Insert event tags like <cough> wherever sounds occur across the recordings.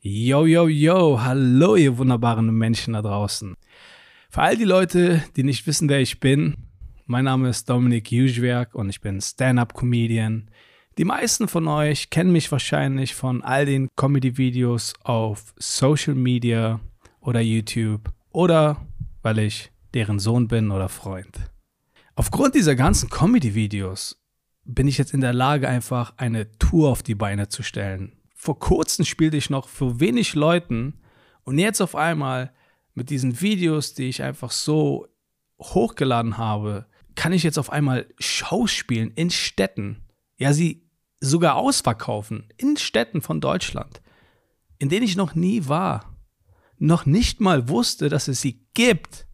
Yo, yo, yo, hallo ihr wunderbaren Menschen da draußen. Für all die Leute, die nicht wissen, wer ich bin, mein Name ist Dominik Juschwerk und ich bin Stand-Up-Comedian. Die meisten von euch kennen mich wahrscheinlich von all den Comedy-Videos auf Social Media oder YouTube oder weil ich deren Sohn bin oder Freund. Aufgrund dieser ganzen Comedy-Videos bin ich jetzt in der Lage, einfach eine Tour auf die Beine zu stellen. Vor kurzem spielte ich noch für wenig Leuten und jetzt auf einmal mit diesen Videos, die ich einfach so hochgeladen habe, kann ich jetzt auf einmal Shows spielen in Städten. Ja, sie sogar ausverkaufen in Städten von Deutschland, in denen ich noch nie war, noch nicht mal wusste, dass es sie gibt.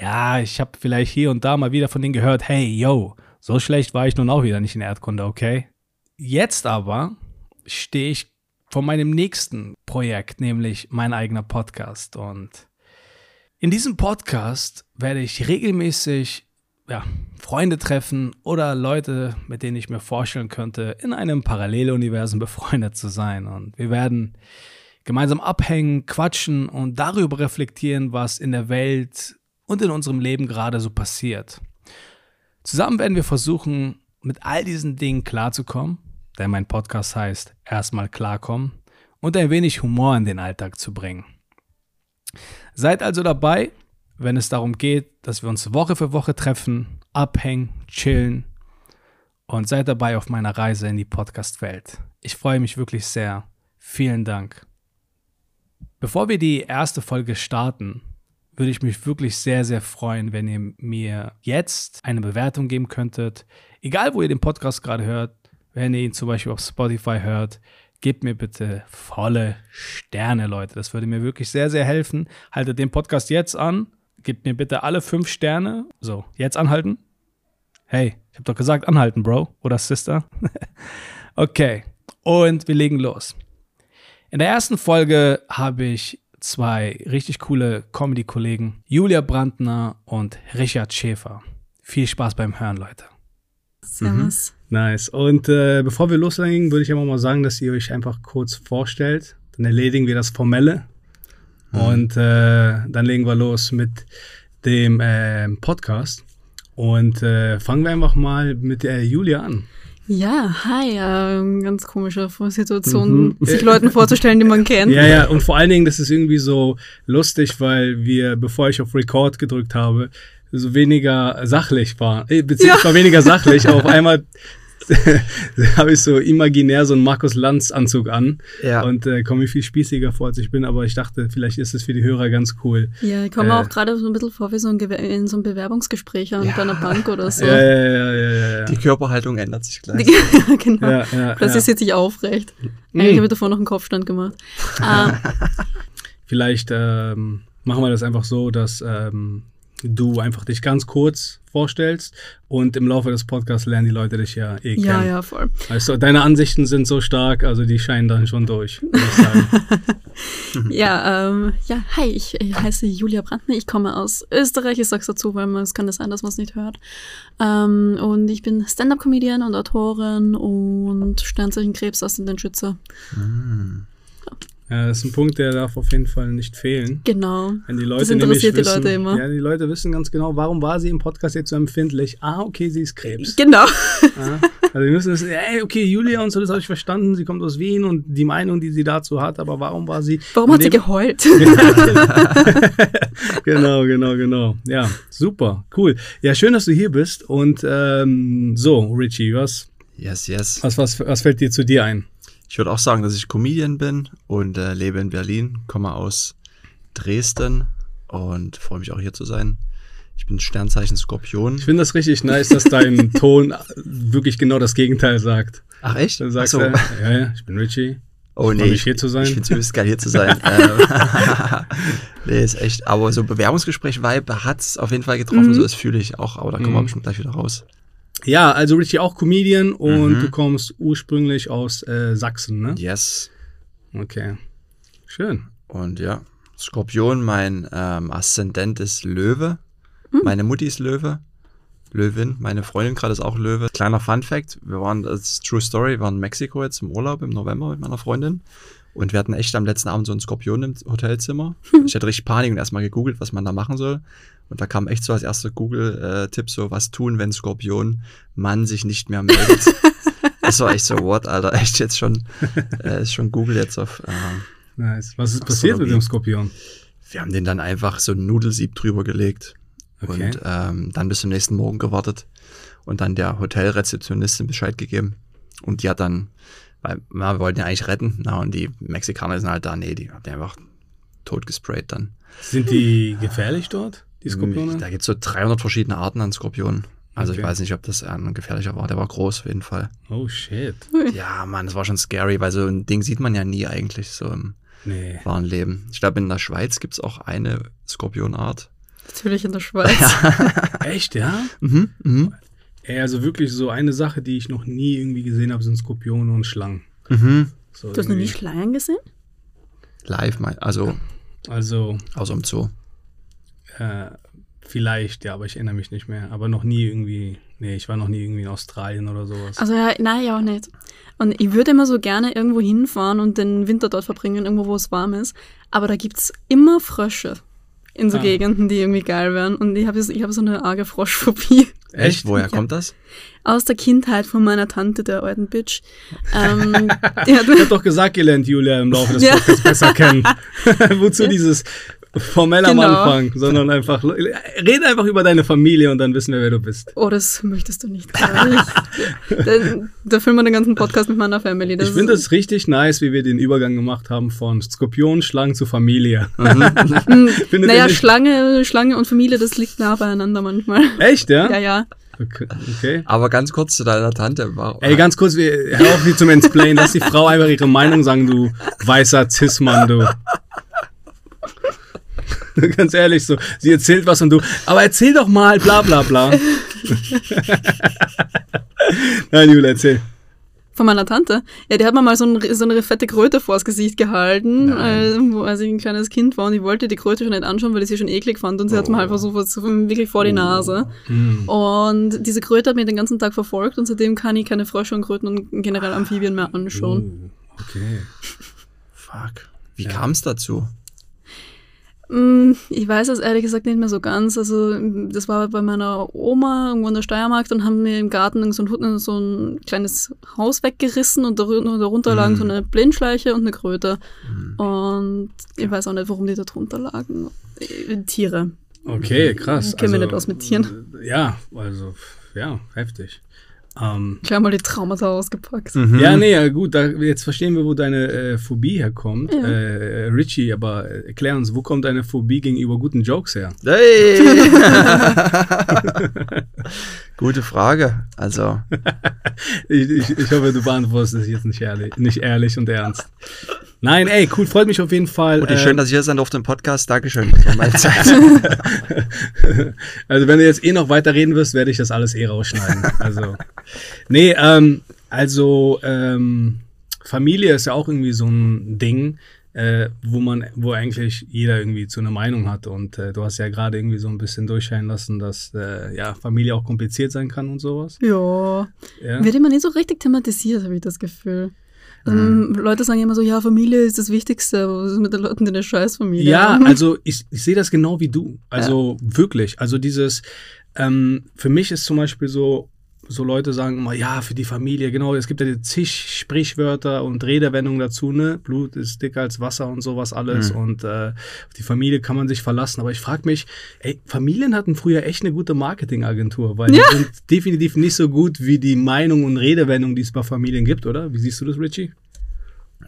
Ja, ich habe vielleicht hier und da mal wieder von denen gehört, hey, yo, so schlecht war ich nun auch wieder nicht in Erdkunde, okay? Jetzt aber stehe ich vor meinem nächsten Projekt, nämlich mein eigener Podcast. Und in diesem Podcast werde ich regelmäßig ja, Freunde treffen oder Leute, mit denen ich mir vorstellen könnte, in einem Paralleluniversum befreundet zu sein. Und wir werden gemeinsam abhängen, quatschen und darüber reflektieren, was in der Welt und in unserem Leben gerade so passiert. Zusammen werden wir versuchen, mit all diesen Dingen klarzukommen, denn mein Podcast heißt Erstmal klarkommen und ein wenig Humor in den Alltag zu bringen. Seid also dabei, wenn es darum geht, dass wir uns Woche für Woche treffen, abhängen, chillen und seid dabei auf meiner Reise in die Podcast-Welt. Ich freue mich wirklich sehr. Vielen Dank. Bevor wir die erste Folge starten, würde ich mich wirklich sehr, sehr freuen, wenn ihr mir jetzt eine Bewertung geben könntet. Egal, wo ihr den Podcast gerade hört, wenn ihr ihn zum Beispiel auf Spotify hört, gebt mir bitte volle Sterne, Leute. Das würde mir wirklich sehr, sehr helfen. Haltet den Podcast jetzt an. Gebt mir bitte alle fünf Sterne. So, jetzt anhalten. Hey, ich habe doch gesagt, anhalten, Bro oder Sister. <laughs> okay, und wir legen los. In der ersten Folge habe ich zwei richtig coole Comedy-Kollegen, Julia Brandner und Richard Schäfer. Viel Spaß beim Hören, Leute. Servus. Nice. Und äh, bevor wir loslegen, würde ich einfach mal sagen, dass ihr euch einfach kurz vorstellt. Dann erledigen wir das Formelle. Mhm. Und äh, dann legen wir los mit dem äh, Podcast. Und äh, fangen wir einfach mal mit der Julia an. Ja, hi, äh, ganz komische Situation, mhm. <laughs> sich Leuten vorzustellen, die man kennt. Ja, ja, und vor allen Dingen, das ist irgendwie so lustig, weil wir, bevor ich auf Record gedrückt habe, so weniger sachlich war, äh, beziehungsweise ja. war weniger sachlich, aber <laughs> auf einmal <laughs> habe ich so imaginär so einen Markus Lanz Anzug an ja. und äh, komme mir viel spießiger vor, als ich bin, aber ich dachte, vielleicht ist es für die Hörer ganz cool. Ja, ich komme äh, auch gerade so ein bisschen vor wie so ein in so einem Bewerbungsgespräch an ja. einer Bank oder so. Ja, ja, ja, ja, Die Körperhaltung ändert sich gleich. <laughs> genau. Plötzlich sitze ich aufrecht. Mhm. Eigentlich habe ich davor noch einen Kopfstand gemacht. ah. Vielleicht ähm, machen wir das einfach so, dass ähm, du einfach dich ganz kurz vorstellst und im Laufe des Podcasts lernen die Leute dich ja eh kennen. Ja, ja, voll. Also deine Ansichten sind so stark, also die scheinen dann schon durch, würde ich sagen. <laughs> ja, ähm, ja, hi, ich, ich, heiße Julia Brandner, ich komme aus Österreich, ich sag's dazu, weil man, es kann das sein, dass man es nicht hört. Ähm, und ich bin Stand-Up-Comedian und Autorin und Sternzeichen Krebs, Aszendent-Schütze. Mhm. Ja, das ist ein Punkt, der darf auf jeden Fall nicht fehlen. Genau. Wenn die Leute das interessiert wissen, die Leute immer. Ja, die Leute wissen ganz genau, warum war sie im Podcast jetzt so empfindlich? Ah, okay, sie ist Krebs. Genau. Ja, also wir müssen wissen, ey, okay, Julia und so, das habe ich verstanden, sie kommt aus Wien und die Meinung, die sie dazu hat, aber warum war sie... Warum hat sie geheult? <laughs> <laughs> genau, genau, genau. Ja, super, cool. Ja, schön, dass du hier bist und ähm, so, Richie, was... Yes, yes. Was, was, was fällt dir zu dir ein? Ich würde auch sagen, dass ich Comedian bin und äh, lebe in Berlin, komme aus Dresden und freue mich auch hier zu sein. Ich bin Sternzeichen Skorpion. Ich finde das richtig nice, dass dein <laughs> Ton wirklich genau das Gegenteil sagt. Ach echt? Dann sagst so. du, ja, ja, ich bin Richie. Oh nee, ich, hier zu sein. ich finde es übelst geil, hier zu sein. <laughs> Ähm, <laughs> nee, ist echt. Aber so Bewerbungsgespräch-Vibe hat es auf jeden Fall getroffen, mhm. so das fühle ich auch. Aber da kommen mhm. wir bestimmt gleich wieder raus. Ja, also Richie auch Comedian und mhm. du kommst ursprünglich aus äh, Sachsen, ne? Yes. Okay. Schön. Und ja, Skorpion, mein ähm, Aszendent ist Löwe. Mhm. Meine Mutti ist Löwe. Löwin. Meine Freundin gerade ist auch Löwe. Kleiner Fun Fact: Wir waren, das ist True Story, wir waren in Mexiko jetzt im Urlaub im November mit meiner Freundin. Und wir hatten echt am letzten Abend so einen Skorpion im Hotelzimmer. <laughs> Ich hatte richtig Panik und erstmal gegoogelt, was man da machen soll. Und da kam echt so als erster Google-Tipp so, was tun, wenn Skorpion Mann sich nicht mehr meldet. <laughs> das war echt so, what, Alter, echt jetzt schon, <laughs> äh, ist schon Google jetzt auf. Äh, Nice. Was ist passiert mit dem Skorpion? wir haben den dann einfach so ein Nudelsieb drüber gelegt Okay. und ähm, dann bis zum nächsten Morgen gewartet und dann der Hotelrezeptionistin Bescheid gegeben. Und die hat dann, weil na, wir wollten ja eigentlich retten, na, und die Mexikaner sind halt da, nee, die haben den einfach tot gesprayt dann. Sind die gefährlich dort, die Skorpione? Da gibt's so 300 verschiedene Arten an Skorpionen. Also Okay. ich weiß nicht, ob das ein gefährlicher war. Der war groß auf jeden Fall. Oh shit. Ja, Mann, das war schon scary, weil so ein Ding sieht man ja nie eigentlich so im Nee. wahren Leben. Ich glaube, in der Schweiz gibt's auch eine Skorpionart. Natürlich in der <laughs> Schweiz. Echt, ja? Mhm, mhm. Ey, also wirklich so eine Sache, die ich noch nie irgendwie gesehen habe, sind Skorpione und Schlangen. Mhm. So Du hast noch nie. Schlangen gesehen? Live, mein, also Also, außer im Zoo. Äh, vielleicht, ja, aber ich erinnere mich nicht mehr. Aber noch nie irgendwie, nee, ich war noch nie irgendwie in Australien oder sowas. Also ja, nein, ja auch nicht. Und ich würde immer so gerne irgendwo hinfahren und den Winter dort verbringen, irgendwo, wo es warm ist. Aber da gibt's immer Frösche in so Ah. Gegenden, die irgendwie geil wären. Und ich habe ich hab so eine arge Froschphobie. Echt? Woher Ja. kommt das? Aus der Kindheit von meiner Tante, der alten Bitch. Ähm, <laughs> die hat, Ich hab doch gesagt, gelernt Julia im Laufe des Ja. Podcasts besser kennen. <laughs> <laughs> Wozu dieses formell am Genau. Anfang, sondern einfach, rede einfach über deine Familie und dann wissen wir, wer du bist. oh, das möchtest du nicht. ich. da, da füllen wir den ganzen Podcast mit meiner Family. Das Ich finde es richtig nice, wie wir den Übergang gemacht haben von Skorpion, Schlangen zu Familie. <laughs> Ihr Naja? Schlange, Schlange und Familie, das liegt nah beieinander manchmal. Echt, ja? Ja, ja. Okay. okay. Aber ganz kurz zu deiner Tante. War, Ey, ganz kurz, wir, hör auf, wie zum Explain. Lass die Frau einfach ihre Meinung sagen, du weißer Cis-Mann, du. <laughs> Ganz ehrlich, so, sie erzählt was und du, aber erzähl doch mal, bla bla bla. <laughs> Nein, Julia, erzähl. Von meiner Tante. Ja, die hat mir mal so, ein, so eine fette Kröte vors Gesicht gehalten, äh, wo, als ich ein kleines Kind war und ich wollte die Kröte schon nicht anschauen, weil ich sie schon eklig fand und sie hat mir halt versucht, so wirklich vor die Nase. Hm. Und diese Kröte hat mich den ganzen Tag verfolgt und seitdem kann ich keine Frösche und Kröten und generell Amphibien mehr anschauen. Oh, okay. Fuck. Wie Ja. kam es dazu? Mm, Ich weiß es ehrlich gesagt nicht mehr so ganz. Also, das war bei meiner Oma irgendwo in der Steiermark und haben mir im Garten so ein, so ein kleines Haus weggerissen und darunter, darunter lagen Mhm. so eine Blindschleiche und eine Kröte. Und ich weiß auch nicht, warum die da drunter lagen. Äh, Tiere. Okay, krass. Ich kenn mich nicht aus mit Tieren. äh, Ja, also, ja, heftig. Ähm, Gleich mal die Traumata ausgepackt. Mhm. Ja, nee, ja, gut, da, jetzt verstehen wir, wo deine äh, Phobie herkommt. Ja. Äh, Richie, aber äh, erklär uns, wo kommt deine Phobie gegenüber guten Jokes her? Hey! <laughs> Gute Frage. Also, Ich, ich, ich hoffe, du beantwortest es jetzt nicht ehrlich, nicht ehrlich und ernst. Nein, ey, cool, freut mich auf jeden Fall. Mutti, äh, schön, dass ich hier sein durfte im Podcast. Dankeschön. <laughs> <laughs> Also wenn du jetzt eh noch weiter reden wirst, werde ich das alles eh rausschneiden. Also, nee, ähm, also ähm, Familie ist ja auch irgendwie so ein Ding, äh, wo man, wo eigentlich jeder irgendwie zu einer Meinung hat. Und äh, du hast ja gerade irgendwie so ein bisschen durchscheinen lassen, dass äh, ja Familie auch kompliziert sein kann und sowas. Ja. Ja. Wird immer nicht so richtig thematisiert, habe ich das Gefühl. Also, Leute sagen immer so, ja, Familie ist das Wichtigste, aber was ist mit den Leuten, die eine Scheißfamilie Ja, haben? also ich, ich sehe das genau wie du. Also wirklich. Also dieses, ähm, für mich ist zum Beispiel so, so Leute sagen immer, ja, für die Familie, genau, es gibt ja die zig Sprichwörter und Redewendungen dazu, ne? Blut ist dicker als Wasser und sowas alles Mhm. und äh, auf die Familie kann man sich verlassen. Aber ich frage mich, ey, Familien hatten früher echt eine gute Marketingagentur, weil die sind definitiv nicht so gut wie die Meinung und Redewendung, die es bei Familien gibt, oder? Wie siehst du das, Richie?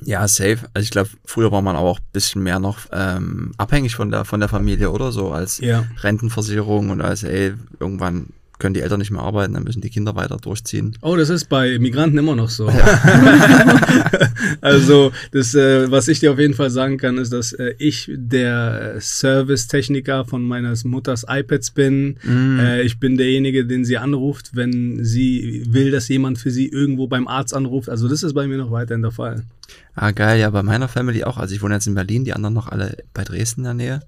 Ja, safe. Also ich glaube, früher war man aber auch ein bisschen mehr noch ähm, abhängig von der, von der Familie oder so, als Ja. Rentenversicherung und als, ey, irgendwann können die Eltern nicht mehr arbeiten, dann müssen die Kinder weiter durchziehen. Oh, das ist bei Migranten immer noch so. <laughs> <laughs> also, das, äh, was ich dir auf jeden Fall sagen kann, ist, dass äh, ich der Servicetechniker von meines Mutters iPads bin. Mhm. Äh, ich bin derjenige, den sie anruft, wenn sie will, dass jemand für sie irgendwo beim Arzt anruft. Also, das ist bei mir noch weiterhin der Fall. Ah, geil, ja, bei meiner Family auch. Also ich wohne jetzt in Berlin, die anderen noch alle bei Dresden in der Nähe.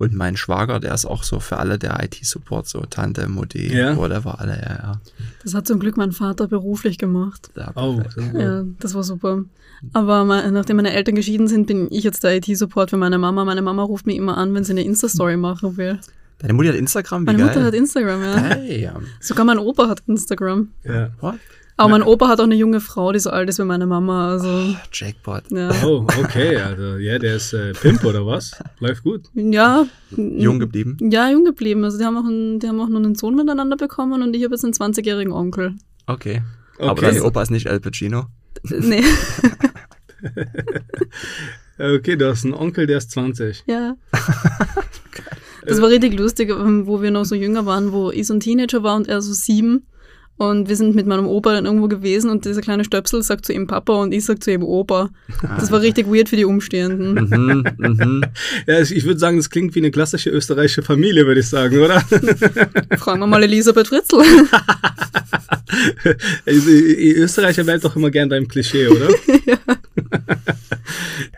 Und mein Schwager, der ist auch so für alle der IT-Support, so Tante, Mutti, Ja. whatever, alle, ja, ja. Das hat zum Glück mein Vater beruflich gemacht. ja Oh. Ja, das war super. Aber me- nachdem meine Eltern geschieden sind, bin ich jetzt der IT-Support für meine Mama. Meine Mama ruft mich immer an, wenn sie eine Insta-Story machen will. Deine Mutti hat Instagram, wie Meine geil. Mutter hat Instagram, ja. Hey, ja. Sogar mein Opa hat Instagram. Ja. What? Aber mein Opa hat auch eine junge Frau, die so alt ist wie meine Mama. Also, Jackpot. ja. Oh, okay, also ja, der ist äh, Pimp oder was? Läuft gut. Ja. Jung geblieben. Ja, jung geblieben. Also die haben auch, einen, die haben auch nur einen Sohn miteinander bekommen und ich habe jetzt einen 20-jährigen Onkel. Okay. Aber Okay. dein Opa ist nicht Al Pacino. Nee, <laughs> Okay, du hast einen Onkel, der ist 20. ja. <laughs> Das war richtig lustig, ähm, wo wir noch so jünger waren, wo ich so ein Teenager war und er so sieben. Und wir sind mit meinem Opa dann irgendwo gewesen und dieser kleine Stöpsel sagt zu ihm Papa und ich sag zu ihm Opa. Das war richtig weird für die Umstehenden. Mhm, mhm. <laughs> Ja, ich würde sagen, das klingt wie eine klassische österreichische Familie, würde ich sagen, oder? <laughs> Fragen wir mal Elisabeth Fritzl. <laughs> Also, Österreicher bleibt doch immer gern beim Klischee, oder?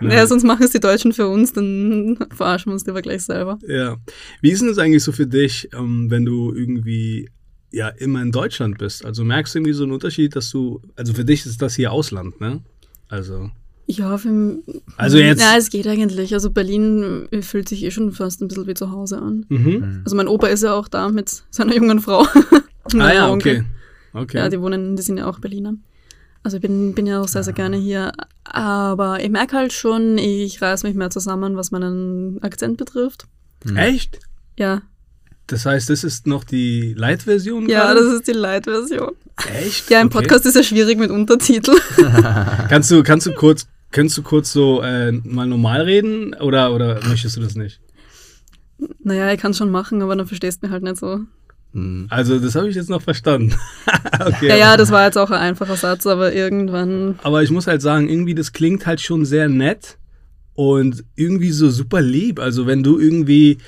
Ja, sonst machen es die Deutschen für uns, dann verarschen wir uns lieber gleich selber. Ja. Wie ist denn das eigentlich so für dich, ähm, wenn du irgendwie ja immer in Deutschland bist? Also merkst du irgendwie so einen Unterschied, dass du, also für dich ist das hier Ausland, ne? Also, Ja, für, Also jetzt- Ja, es geht eigentlich. Also Berlin äh, fühlt sich eh schon fast ein bisschen wie zu Hause an. mhm. Also mein Opa ist ja auch da mit seiner jungen Frau. <laughs> Ah ja, Onkel. okay. Okay. Ja, die wohnen, die sind ja auch Berliner. Also ich bin, bin ja auch sehr, sehr gerne hier. Aber ich merke halt schon, ich reiß mich mehr zusammen, was meinen Akzent betrifft. Echt? Ja. Das heißt, das ist noch die Light-Version? Ja, gerade? das ist die Light-Version. Echt? Ja, im Okay. Podcast ist ja schwierig mit Untertiteln. <laughs> <laughs> Kannst du, kannst du kurz, kannst du kurz so äh, mal normal reden oder, oder möchtest du das nicht? naja, ich kann schon machen, aber dann verstehst du mich halt nicht so. Mhm. Also, das habe ich jetzt noch verstanden. <laughs> okay. Ja, ja, das war jetzt auch ein einfacher Satz, aber irgendwann. Aber ich muss halt sagen, irgendwie, das klingt halt schon sehr nett und irgendwie so super lieb. Also, wenn du irgendwie.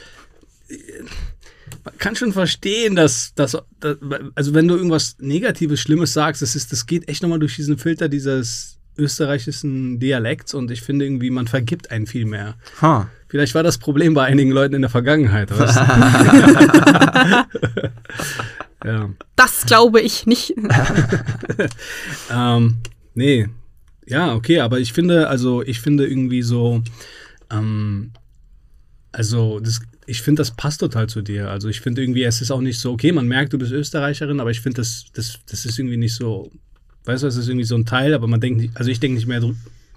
Man kann schon verstehen, dass, dass, dass also wenn du irgendwas Negatives, Schlimmes sagst, das, ist, das geht echt nochmal durch diesen Filter dieses österreichischen Dialekts und ich finde irgendwie, man vergibt einen viel mehr. Ha. Vielleicht war das Problem bei einigen Leuten in der Vergangenheit. <laughs> <laughs> Ja. Das glaube ich nicht. <laughs> Ähm, nee. Ja, okay, aber ich finde, also ich finde irgendwie so, ähm, also das, ich finde, das passt total zu dir. Also ich finde irgendwie, es ist auch nicht so, okay, man merkt, du bist Österreicherin, aber ich finde, das, das, das ist irgendwie nicht so, weißt du, es ist irgendwie so ein Teil, aber man denkt nicht, also ich denke nicht mehr,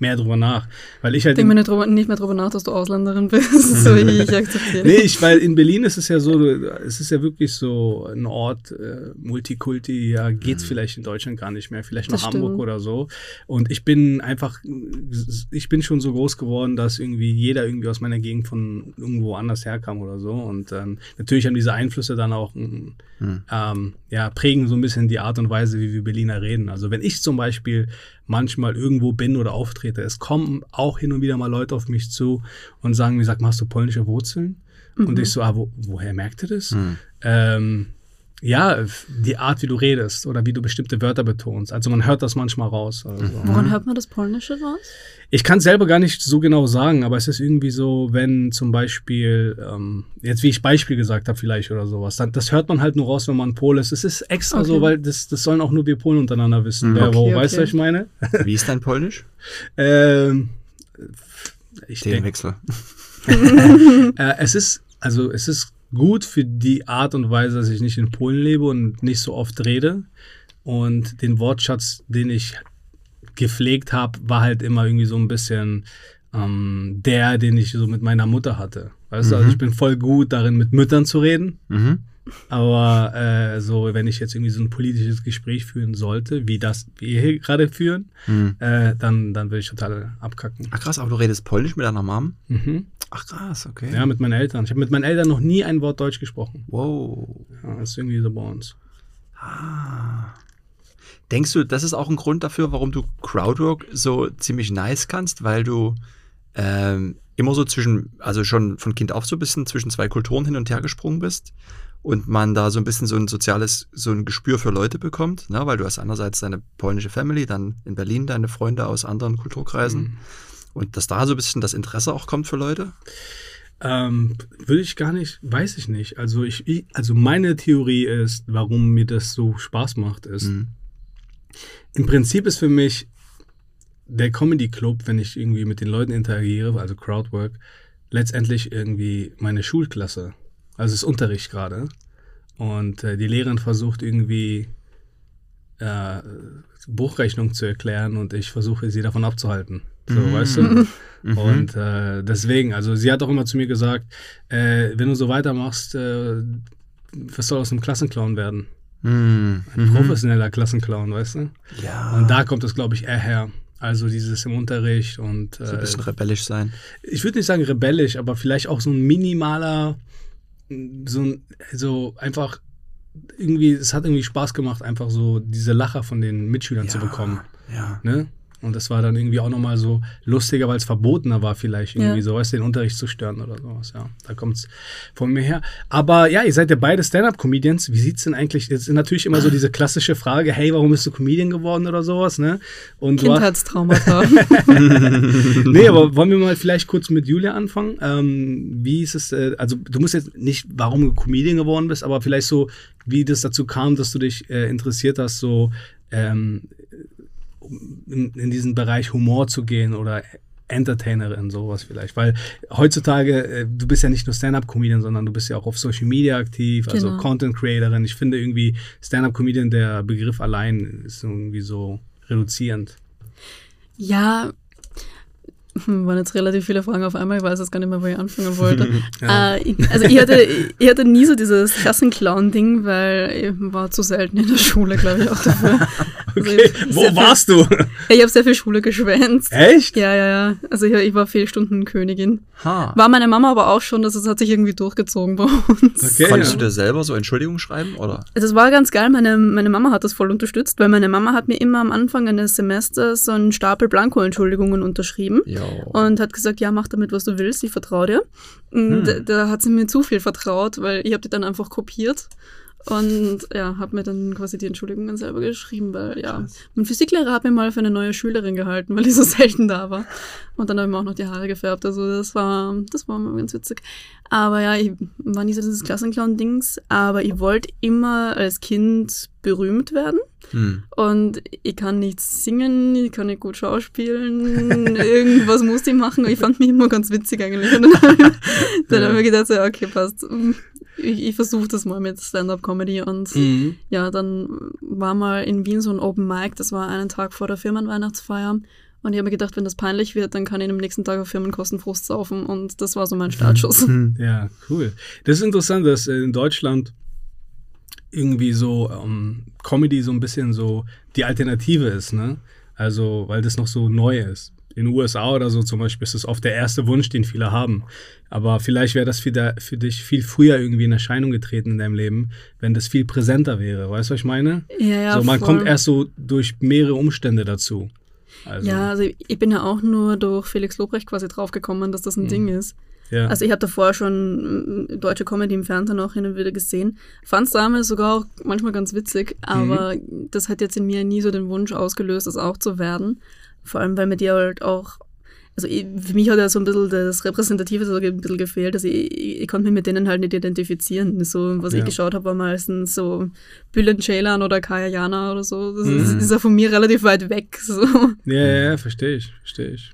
mehr drüber nach, weil ich halt Denk in- mir nicht, drüber, nicht mehr drüber nach, dass du Ausländerin <laughs> bist. so wie ich akzeptiere. Nee, ich, weil in Berlin ist es ja so, es ist ja wirklich so ein Ort, äh, Multikulti, ja, geht's vielleicht in Deutschland gar nicht mehr, vielleicht noch Das Hamburg stimmt. oder so. Und ich bin einfach, ich bin schon so groß geworden, dass irgendwie jeder irgendwie aus meiner Gegend von irgendwo anders herkam oder so. Und ähm, natürlich haben diese Einflüsse dann auch, ähm, ähm, ja, prägen so ein bisschen die Art und Weise, wie wir Berliner reden. Also wenn ich zum Beispiel manchmal irgendwo bin oder auftrete, es kommen auch hin und wieder mal Leute auf mich zu und sagen mir, sag hast du polnische Wurzeln? Und ich so, ah, wo, woher merkt ihr das? Ähm, ja, die Art, wie du redest oder wie du bestimmte Wörter betonst. Also man hört das manchmal raus. Oder so. Woran hört man das Polnische raus? Ich kann es selber gar nicht so genau sagen, aber es ist irgendwie so, wenn zum Beispiel, ähm, jetzt wie ich Beispiel gesagt habe vielleicht oder sowas, dann, das hört man halt nur raus, wenn man Pole ist. Es ist extra Okay. so, weil das, das sollen auch nur wir Polen untereinander wissen. Mhm. Wer wo, Okay, weißt du, okay. was ich meine? <laughs> Wie ist dein Polnisch? ähm, ich denke, Themenwechsel. <laughs> Äh, es ist, also es ist gut für die Art und Weise, dass ich nicht in Polen lebe und nicht so oft rede. Und den Wortschatz, den ich gepflegt habe, war halt immer irgendwie so ein bisschen ähm, der, den ich so mit meiner Mutter hatte. Weißt du, also Mhm. ich bin voll gut darin, mit Müttern zu reden. Mhm. Aber äh, so, wenn ich jetzt irgendwie so ein politisches Gespräch führen sollte, wie das wir hier gerade führen, Mhm. äh, dann, dann würde ich total abkacken. Ach krass, aber du redest Polnisch mit deiner Mom? Mhm. Ach krass, okay. Ja, mit meinen Eltern. Ich habe mit meinen Eltern noch nie ein Wort Deutsch gesprochen. Wow. Ja, das ist irgendwie so bei uns. Ah. Denkst du, das ist auch ein Grund dafür, warum du Crowdwork so ziemlich nice kannst, weil du ähm, immer so zwischen, also schon von Kind auf so ein bisschen zwischen zwei Kulturen hin und her gesprungen bist und man da so ein bisschen so ein soziales, so ein Gespür für Leute bekommt, ne? weil du hast einerseits deine polnische Family, dann in Berlin deine Freunde aus anderen Kulturkreisen Mhm. Und dass da so ein bisschen das Interesse auch kommt für Leute. Ähm, würde ich gar nicht, weiß ich nicht. Also ich, ich, also meine Theorie ist, warum mir das so Spaß macht, ist, Mhm. im Prinzip ist für mich der Comedy Club, wenn ich irgendwie mit den Leuten interagiere, also Crowdwork, letztendlich irgendwie meine Schulklasse. Also es ist Unterricht gerade. Und äh, die Lehrerin versucht irgendwie äh, Buchrechnung zu erklären und ich versuche sie davon abzuhalten. So, Mhm. weißt du? Mhm. Und äh, deswegen, also sie hat auch immer zu mir gesagt, äh, wenn du so weitermachst, äh, wirst du aus einem Klassenclown werden. Mhm. Ein professioneller Klassenclown, weißt du? Ja. Und da kommt es, glaube ich, eher her. Also dieses im Unterricht und so ein äh, bisschen rebellisch sein. ich würde nicht sagen rebellisch, aber vielleicht auch so ein minimaler, so ein, so einfach irgendwie, es hat irgendwie Spaß gemacht, einfach so diese Lacher von den Mitschülern zu Ja, bekommen. Ja. Ne? Und das war dann irgendwie auch nochmal so lustiger, weil es verbotener war, vielleicht irgendwie Ja. so, weißt den Unterricht zu stören oder sowas. Ja, da kommt es von mir her. Aber ja, ihr seid ja beide Stand-Up-Comedians. Wie sieht's denn eigentlich? Jetzt ist natürlich immer so diese klassische Frage: Hey, warum bist du Comedian geworden oder sowas, ne? Und Kindheitstraumata. <laughs> <laughs> nee, aber wollen wir mal vielleicht kurz mit Julia anfangen? Ähm, wie ist es, äh, also du musst jetzt nicht, warum du Comedian geworden bist, aber vielleicht so, wie das dazu kam, dass du dich äh, interessiert hast, so ähm, in, in diesen Bereich Humor zu gehen oder Entertainerin, sowas vielleicht. Weil heutzutage, äh, du bist ja nicht nur Stand-Up-Comedian, sondern du bist ja auch auf Social Media aktiv, also Genau. Content-Creatorin. Ich finde irgendwie Stand-Up-Comedian, der Begriff allein ist irgendwie so reduzierend. ja, waren jetzt relativ viele Fragen auf einmal. Ich weiß jetzt gar nicht mehr, wo ich anfangen wollte. <laughs> Ja. äh, ich, also ich hatte, ich hatte nie so dieses Klassenclown-Ding, weil ich war zu selten in der Schule, glaube ich, auch dafür. <laughs> Also Okay, ich- wo warst du? Viel, ich habe sehr viel Schule geschwänzt. Echt? Ja, ja, ja. Also ich, ich war Fehlstundenkönigin. Ha. War meine Mama aber auch schon, das ist- hat sich irgendwie durchgezogen bei uns. Okay. Konntest ja. du dir selber so Entschuldigungen schreiben? Oder? Also es war ganz geil, meine, meine Mama hat das voll unterstützt, weil meine Mama hat mir immer am Anfang eines Semesters so einen Stapel Blanko-Entschuldigungen unterschrieben Ja. Und hat gesagt, ja, mach damit, was du willst, ich vertraue dir. Und Hm. da hat sie mir zu viel vertraut, weil ich habe die dann einfach kopiert und ja, habe mir dann quasi die Entschuldigungen selber geschrieben, weil ja, Krass. mein Physiklehrer hat mir mal für eine neue Schülerin gehalten, weil ich so <laughs> selten da war. Und dann habe ich mir auch noch die Haare gefärbt, also das war, das war mal ganz witzig. Aber ja, ich war nie so dieses Klassenclown-Dings, aber ich wollte immer als Kind berühmt werden. Hm. Und ich kann nicht singen, ich kann nicht gut schauspielen, <laughs> irgendwas musste ich machen. Ich fand mich immer ganz witzig eigentlich. Und <laughs> dann habe ich, dann Ja. hab ich gedacht, so, ja, okay, passt. Ich, ich versuche das mal mit Stand-Up-Comedy. Und Mhm. ja, dann war mal in Wien so ein Open Mic, das war einen Tag vor der Firmenweihnachtsfeier. Und ich habe mir gedacht, wenn das peinlich wird, dann kann ich am nächsten Tag auf Firmenkosten Frust saufen. Und das war so mein Startschuss. Hm. <laughs> Ja, cool. Das ist interessant, dass in Deutschland irgendwie so ähm, Comedy so ein bisschen so die Alternative ist, ne? Also, weil das noch so neu ist. In den USA oder so zum Beispiel ist das oft der erste Wunsch, den viele haben. Aber vielleicht wäre das für, da, für dich viel früher irgendwie in Erscheinung getreten in deinem Leben, wenn das viel präsenter wäre. Weißt du, was ich meine? Ja, ja, so, man voll. kommt erst so durch mehrere Umstände dazu. Also, Ja, also ich bin ja auch nur durch Felix Lobrecht quasi draufgekommen, dass das ein Mhm. Ding ist. ja. Also ich habe davor schon mm, deutsche Comedy im Fernsehen auch hin und wieder gesehen. Fand es damals sogar auch manchmal ganz witzig, aber das hat jetzt in mir nie so den Wunsch ausgelöst, das auch zu werden. Vor allem, weil mir die halt auch, also ich, für mich hat ja so ein bisschen das Repräsentative so ein bisschen gefehlt. Also ich, ich, ich konnte mich mit denen halt nicht identifizieren. So, was Ja. ich geschaut habe, war meistens so Bülent Ceylan oder Kaya Jana oder so. Das ist, Mhm. ist ja von mir relativ weit weg. So. ja, ja, verstehe ich, verstehe ich.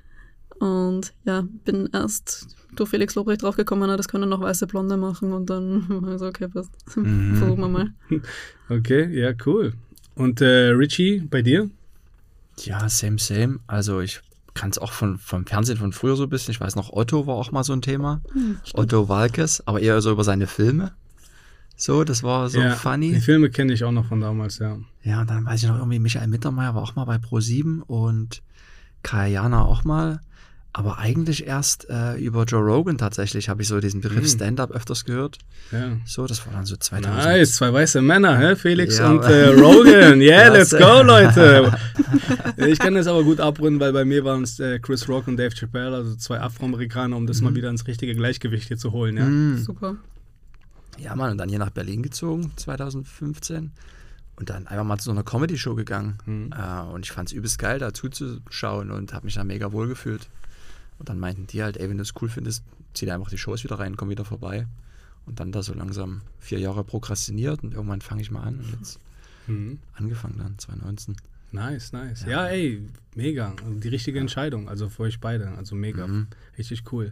Und ja, bin erst durch Felix Lobrecht draufgekommen, na, das können noch weiße Blonde machen und dann war ich so, okay, passt. Mhm. Versuchen wir mal. <laughs> Okay, ja, cool. Und äh, Richie, bei dir? Ja, same, same. Also ich kann es auch von, vom Fernsehen von früher so ein bisschen. Ich weiß noch, Otto war auch mal so ein Thema. Hm, Otto Walkes, aber eher so über seine Filme. So, das war so ja, Die funny. Filme kenne ich auch noch von damals, ja. Ja, und dann weiß ich noch irgendwie, Michael Mittermeier war auch mal bei Pro7 und Kayana auch mal. Aber eigentlich erst äh, über Joe Rogan tatsächlich habe ich so diesen Begriff Mhm. Stand-up öfters gehört. ja. So, das war dann so 2000. Nice, zwei weiße Männer, hä? Felix Ja, und äh, Rogan. Yeah, <laughs> let's sehr. go, <laughs> Leute. ich kann das aber gut abrunden, weil bei mir waren es äh, Chris Rock und Dave Chappelle, also zwei Afroamerikaner, um das mal wieder ins richtige Gleichgewicht hier zu holen, ja. Mhm. Super. Ja, Mann, und dann hier nach Berlin gezogen, 2015. Und dann einfach mal zu so einer Comedy-Show gegangen. Mhm. Äh, und ich fand es übelst geil, da zuzuschauen und habe mich da mega wohl gefühlt. Und dann meinten die halt, ey, wenn du es cool findest, zieh dir einfach die Shows wieder rein, komm wieder vorbei. Und dann da so langsam vier Jahre prokrastiniert und irgendwann fange ich mal an und jetzt Mhm. angefangen dann, 2019. Nice, nice. Ja, ey, mega. Die richtige Entscheidung, also für euch beide. Also mega. Mhm. Richtig cool.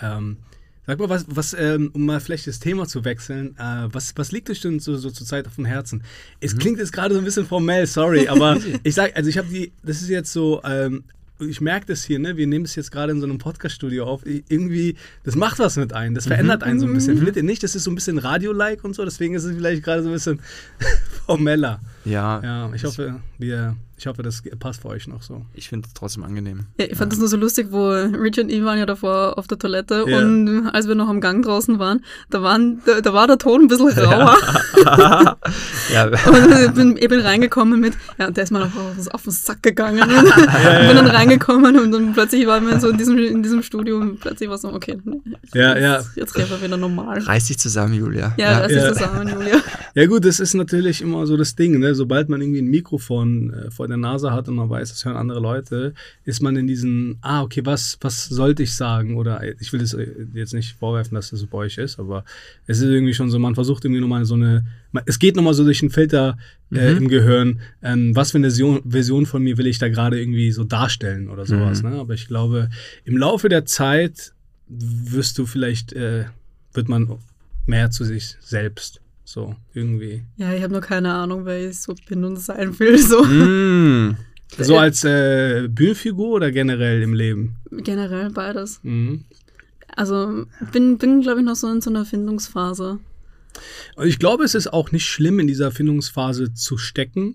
Ähm, sag mal, was, was ähm, um mal vielleicht das Thema zu wechseln, äh, was, was liegt euch denn so, so zur Zeit auf dem Herzen? Es Mhm. klingt jetzt gerade so ein bisschen formell, sorry, aber <laughs> ich sag, also ich habe die, das ist jetzt so, ähm, ich merke das hier, ne? Wir nehmen es jetzt gerade in so einem Podcast-Studio auf. Irgendwie, das macht was mit einem. Das verändert einen so ein bisschen. Findet ihr nicht? Das ist so ein bisschen Radio-like und so. Deswegen ist es vielleicht gerade so ein bisschen <laughs> formeller. Ja, Ja, ich hoffe, wir, ich hoffe, das passt für euch noch so. ich finde es trotzdem angenehm. Ja, ich fand das nur so lustig, wo Rich und ich waren ja davor auf der Toilette Ja. und als wir noch am Gang draußen waren, da, waren, da, da war der Ton ein bisschen rauer. <laughs> ja, <laughs> Und ich bin, ich bin reingekommen mit, ja, und der ist mal auf, auf den Sack gegangen. <laughs> Und bin dann reingekommen und dann plötzlich waren wir so in diesem, in diesem Studio und plötzlich war es so, okay, ne, Ja, jetzt, ja. jetzt reden wir wieder normal. reiß dich zusammen, Julia. Ja, das Ja. ist zusammen, Julia. Ja gut, das ist natürlich immer so das Ding, ne? Sobald man irgendwie ein Mikrofon äh, vor der Nase hat und man weiß, das hören andere Leute, ist man in diesen, ah, okay, was, was sollte ich sagen? Oder ich will das äh, jetzt nicht vorwerfen, dass das so bei euch ist, aber es ist irgendwie schon so, man versucht irgendwie nochmal so eine, man, es geht nochmal so durch den Filter äh, Mhm. im Gehirn, ähm, was für eine Version, Version von mir will ich da gerade irgendwie so darstellen oder sowas, Mhm. ne? Aber ich glaube, im Laufe der Zeit wirst du vielleicht, äh, wird man mehr zu sich selbst. So, irgendwie. Ja, ich habe nur keine Ahnung, wer ich so bin und sein will. So. Mm. <laughs> So als äh, Bühnenfigur oder generell im Leben? Generell beides. Mhm. Also bin, bin glaube ich, noch so in so einer Findungsphase. Und ich glaube, es ist auch nicht schlimm, in dieser Findungsphase zu stecken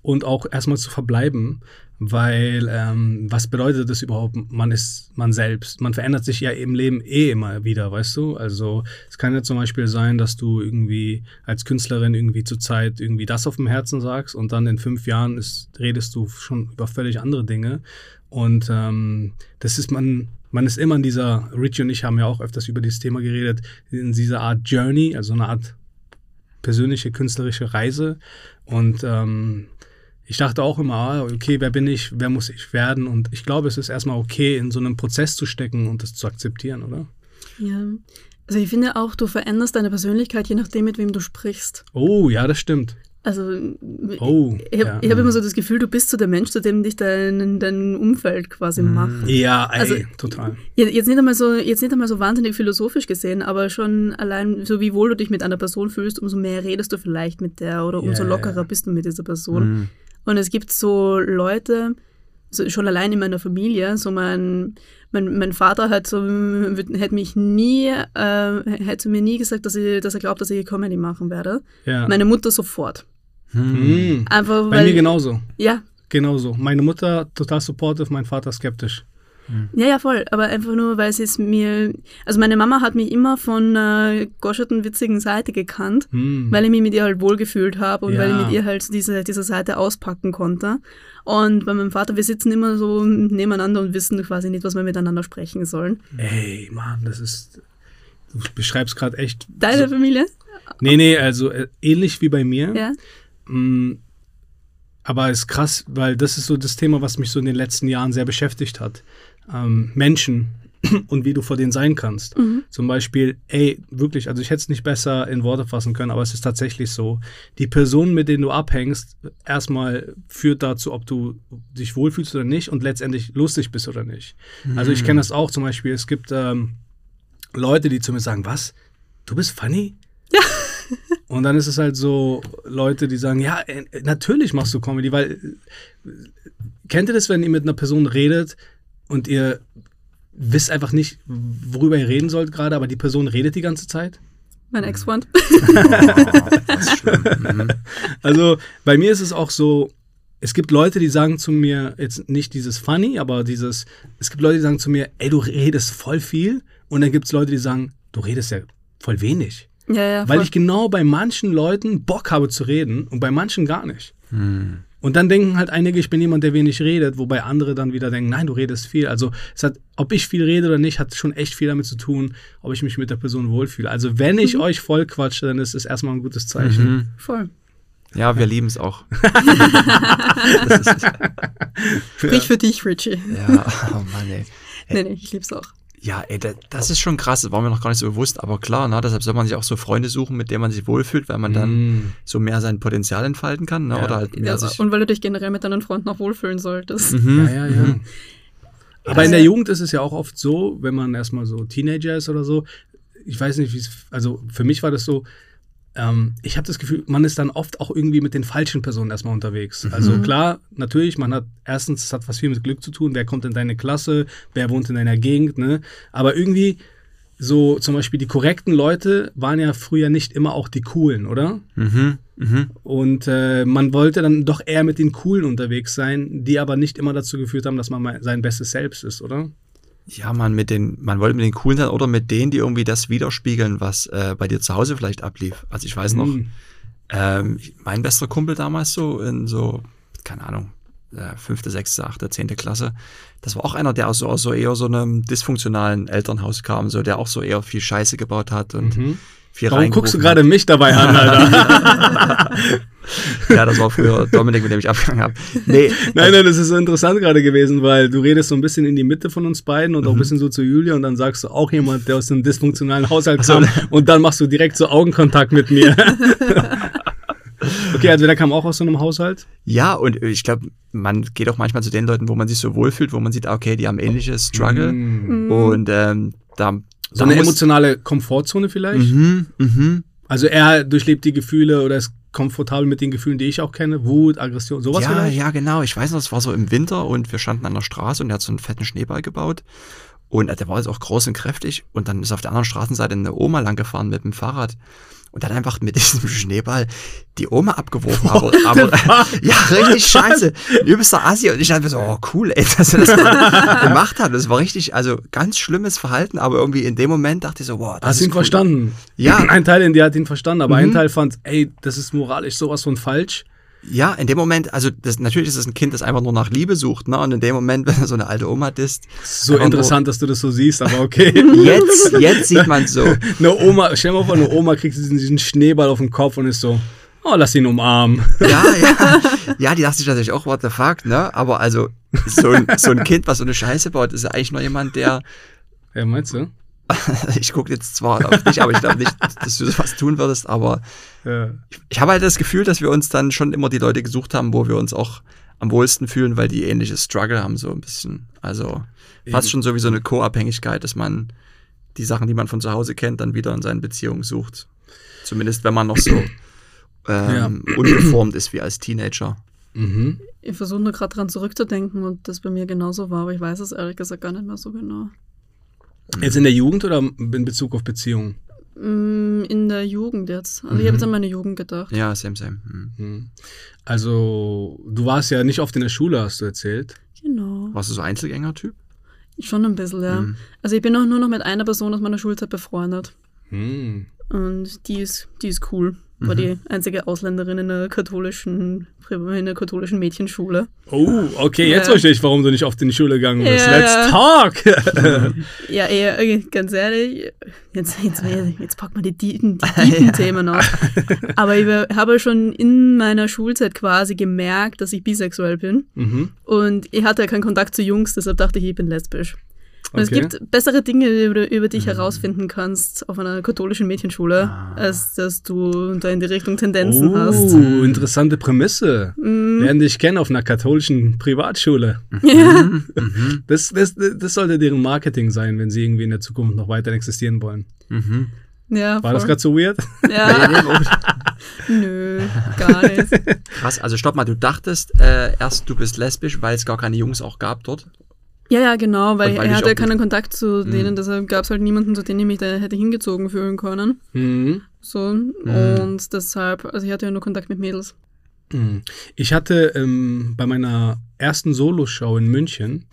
und auch erstmal zu verbleiben, weil ähm, was bedeutet das überhaupt? Man ist man selbst. Man verändert sich ja im Leben eh immer wieder, weißt du? Also es kann ja zum Beispiel sein, dass du irgendwie als Künstlerin irgendwie zur Zeit irgendwie das auf dem Herzen sagst und dann in fünf Jahren ist, redest du schon über völlig andere Dinge. Und ähm, das ist man, man ist immer in dieser, Richie und ich haben ja auch öfters über dieses Thema geredet, in dieser Art Journey, also eine Art persönliche künstlerische Reise. Und ähm, ich dachte auch immer, ah, okay, wer bin ich, wer muss ich werden? Und ich glaube, es ist erstmal okay, in so einem Prozess zu stecken und das zu akzeptieren, oder? Ja. Also ich finde auch, du veränderst deine Persönlichkeit, je nachdem, mit wem du sprichst. Oh, ja, das stimmt. Also Oh, ich habe ja. ich hab immer so das Gefühl, du bist so der Mensch, zu dem dich dein, dein Umfeld quasi macht. Ja, ey, Also- total. Jetzt nicht, einmal so, jetzt nicht einmal so wahnsinnig philosophisch gesehen, aber schon allein, so wie wohl du dich mit einer Person fühlst, umso mehr redest du vielleicht mit der oder umso Ja, lockerer bist du mit dieser Person. Mm. Und es gibt so Leute, so schon allein in meiner Familie, so mein, mein, mein Vater hat so, hätte mich nie, äh, hätte mir nie gesagt, dass, ich, dass er glaubt, dass ich Comedy machen werde. Ja. Meine Mutter sofort. Mhm. Einfach Bei weil, mir genauso. Ja, Genauso. Meine Mutter total supportive, mein Vater skeptisch. Ja, ja, voll. Aber einfach nur, weil sie es mir, also meine Mama hat mich immer von äh, goscherten, witzigen Seite gekannt. Mhm. weil ich mich mit ihr halt wohlgefühlt habe und weil ich Ja. mit ihr halt diese, diese Seite auspacken konnte. Und bei meinem Vater, wir sitzen immer so nebeneinander und wissen quasi nicht, was wir miteinander sprechen sollen. Ey, Mann, das ist. Du beschreibst gerade echt. Deine Familie? Nee, nee, also äh, ähnlich wie bei mir. Ja. Mm, Aber ist krass, weil das ist so das Thema, was mich so in den letzten Jahren sehr beschäftigt hat. Ähm, Menschen <clears throat> und wie du vor denen sein kannst. Zum Beispiel, ey, wirklich, also ich hätte es nicht besser in Worte fassen können, aber es ist tatsächlich so. Die Personen, mit denen du abhängst, erstmal führt dazu, ob du dich wohlfühlst oder nicht und letztendlich lustig bist oder nicht. Also ich kenne das auch zum Beispiel, es gibt ähm, Leute, die zu mir sagen, was? Du bist funny? <laughs> Und dann ist es halt so Leute, die sagen, ja, äh, natürlich machst du Comedy, weil äh, kennt ihr das, wenn ihr mit einer Person redet und ihr wisst einfach nicht, worüber ihr reden sollt gerade, aber die Person redet die ganze Zeit? Mein Ex-Freund. <laughs> Ist schlimm. Mhm. Also bei mir ist es auch so, es gibt Leute, die sagen zu mir, jetzt nicht dieses funny, aber dieses, es gibt Leute, die sagen zu mir, ey, du redest voll viel und dann gibt es Leute, die sagen, du redest ja voll wenig. Ja, ja. Weil voll. ich genau bei manchen Leuten Bock habe zu reden und bei manchen gar nicht. Mm. Und dann denken halt einige, ich bin jemand, der wenig redet, wobei andere dann wieder denken, nein, du redest viel. Also es hat, ob ich viel rede oder nicht, hat schon echt viel damit zu tun, ob ich mich mit der Person wohlfühle. Also wenn ich euch voll quatsche, dann ist es erstmal ein gutes Zeichen. Mhm. Voll. Ja, wir lieben es auch. <laughs> Sprich für dich, Richie. Ja, oh Mann, ey. Nee, nee, ich lieb's auch. Ja, ey, da- das ist schon krass, das war mir noch gar nicht so bewusst, aber klar, ne, deshalb soll man sich auch so Freunde suchen, mit denen man sich wohlfühlt, weil man dann Mm. so mehr sein Potenzial entfalten kann, ne, Ja. oder halt mehr Ja, sich. und weil du dich generell mit deinen Freunden auch wohlfühlen solltest. Mhm, Ja, ja, ja. mhm. Aber in der Jugend ist es ja auch oft so, wenn man erstmal so Teenager ist oder so, ich weiß nicht, wie es, also für mich war das so, ähm, ich habe das Gefühl, man ist dann oft auch irgendwie mit den falschen Personen erstmal unterwegs. Also Mhm. klar, natürlich, man hat erstens, es hat was viel mit Glück zu tun, wer kommt in deine Klasse, wer wohnt in deiner Gegend, ne? Aber irgendwie so zum Beispiel die korrekten Leute waren ja früher nicht immer auch die coolen, oder? Mhm, mhm. Und äh, man wollte dann doch eher mit den Coolen unterwegs sein, die aber nicht immer dazu geführt haben, dass man sein bestes Selbst ist, oder? Ja, man mit den, man wollte mit den coolen sein oder mit denen, die irgendwie das widerspiegeln, was äh, bei dir zu Hause vielleicht ablief. Also ich weiß noch, Hm. ähm, mein bester Kumpel damals so in so, keine Ahnung, äh, fünfte, sechste, achte, zehnte Klasse, das war auch einer, der aus so, aus so eher so einem dysfunktionalen Elternhaus kam, so der auch so eher viel Scheiße gebaut hat und Mhm. Viel Warum guckst du gerade mich dabei an, <laughs> Alter? Ja, das war früher Dominik, mit dem ich abgegangen habe. Nee, nein, nein, das ist so interessant gerade gewesen, weil du redest so ein bisschen in die Mitte von uns beiden und auch ein bisschen so zu Julia und dann sagst du auch jemand, der aus einem dysfunktionalen Haushalt kam und dann machst du direkt so Augenkontakt mit mir. <laughs> okay, also der kam auch aus so einem Haushalt? Ja, und ich glaube, man geht auch manchmal zu den Leuten, wo man sich so wohlfühlt, wo man sieht, ah, okay, die haben ähnliches Struggle. Mm. Und ähm, da. So eine emotionale Komfortzone vielleicht? Mhm, mhm. Also er durchlebt die Gefühle oder ist komfortabel mit den Gefühlen, die ich auch kenne. Wut, Aggression, sowas Ja, vielleicht? ja, genau. Ich weiß noch, es war so im Winter und wir standen an der Straße und er hat so einen fetten Schneeball gebaut. Und äh, der war jetzt auch groß und kräftig. Und dann ist auf der anderen Straßenseite eine Oma lang gefahren mit dem Fahrrad. Und dann einfach mit <laughs> diesem Schneeball die Oma abgeworfen. Aber, aber <laughs> ja, richtig scheiße. Ein Übelster Assi. Und ich dachte mir so, oh cool, ey, dass er das <laughs> gemacht hat. Das war richtig, also ganz schlimmes Verhalten. Aber irgendwie in dem Moment dachte ich so, wow, das Hast ist du ihn cool. verstanden? Ja. <clears throat> Ein Teil in dir hat ihn verstanden, aber ein Mhm. Teil fand, ey, das ist moralisch sowas von falsch. Ja, in dem Moment, also das, natürlich ist es ein Kind, das einfach nur nach Liebe sucht, ne? Und in dem Moment, <laughs> wenn er so eine alte Oma disst, So Einfach nur- interessant, dass du das so siehst, aber okay. <laughs> jetzt, jetzt sieht man so. <laughs> eine Oma, stell dir mal vor, eine Oma kriegt diesen, diesen Schneeball auf den Kopf und ist so, oh, lass ihn umarmen. Ja, ja. Ja, die dachte sich natürlich auch, what the fuck, ne? Aber also, so ein, so ein Kind, was so eine Scheiße baut, ist ja eigentlich nur jemand, der, Ja, meinst du? <laughs> ich gucke jetzt zwar auf dich, aber ich glaube nicht, <laughs> dass du sowas tun würdest, aber Ja. ich habe halt das Gefühl, dass wir uns dann schon immer die Leute gesucht haben, wo wir uns auch am wohlsten fühlen, weil die ähnliches Struggle haben, so ein bisschen. Also fast Eben. schon so wie so eine Co-Abhängigkeit, dass man die Sachen, die man von zu Hause kennt, dann wieder in seinen Beziehungen sucht. Zumindest wenn man noch so <clears throat> ähm, ungeformt ist wie als Teenager. Mhm. Ich versuche nur gerade dran zurückzudenken und das bei mir genauso war, aber ich weiß es ehrlich gesagt gar nicht mehr so genau. Jetzt in der Jugend oder in Bezug auf Beziehungen? Mm, In der Jugend jetzt. Also ich habe jetzt an meine Jugend gedacht. Ja, same, same. Hm. Mhm. Also, du warst ja nicht oft in der Schule, hast du erzählt. Genau. Warst du so Einzelgänger-Typ? Schon ein bisschen, ja. Mhm. Also ich bin auch nur noch mit einer Person aus meiner Schulzeit befreundet. Mhm. Und die ist, die ist cool. War Mhm. die einzige Ausländerin in einer katholischen, in einer katholischen Mädchenschule. Oh, okay, jetzt Ja. verstehe ich, warum du nicht oft in die Schule gegangen bist. Ja, Let's talk! Ja, eher, ganz ehrlich, jetzt, jetzt, jetzt packt man die, die, die tiefen Themen <laughs> aus. Aber ich habe schon in meiner Schulzeit quasi gemerkt, dass ich bisexuell bin. mhm. Und ich hatte ja keinen Kontakt zu Jungs, deshalb dachte ich, ich bin lesbisch. Und es Okay. gibt bessere Dinge, über, über die ich herausfinden kannst auf einer katholischen Mädchenschule, Ah. als dass du da in die Richtung Tendenzen hast. Oh, interessante Prämisse. Mm, Lernen dich kennen auf einer katholischen Privatschule. <laughs> ja. Mhm. Das, das, das sollte deren Marketing sein, wenn sie irgendwie in der Zukunft noch weiter existieren wollen. Mhm. ja, War das voll. gerade so weird? Ja, <laughs> nö, gar nicht. Krass, also stopp mal, du dachtest äh, erst, du bist lesbisch, weil es gar keine Jungs auch gab dort. Ja, ja, genau, weil, er hatte auch- keinen Kontakt zu Mhm. denen, deshalb gab es halt niemanden, zu dem ich mich da hätte hingezogen fühlen können. Mhm. So, und deshalb, also ich hatte ja nur Kontakt mit Mädels. Mhm. Ich hatte ähm, bei meiner ersten Soloshow in München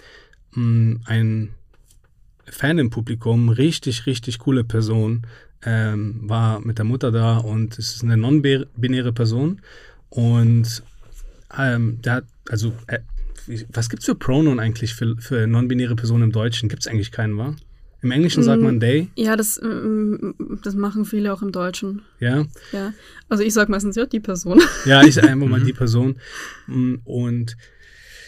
mh, ein Fan im Publikum, richtig, richtig coole Person, ähm, war mit der Mutter da und es ist eine non-binäre Person und ähm, der hat, also, äh, was gibt's für Pronoun eigentlich für, für non-binäre Personen im Deutschen? Gibt's eigentlich keinen, wa? Im Englischen sagt Mm. man they, Ja, das, ähm, das machen viele auch im Deutschen. ja. Ja. Also ich sag meistens ja die Person. <laughs> Ja, ich sag einfach mal die Person. Mm, Und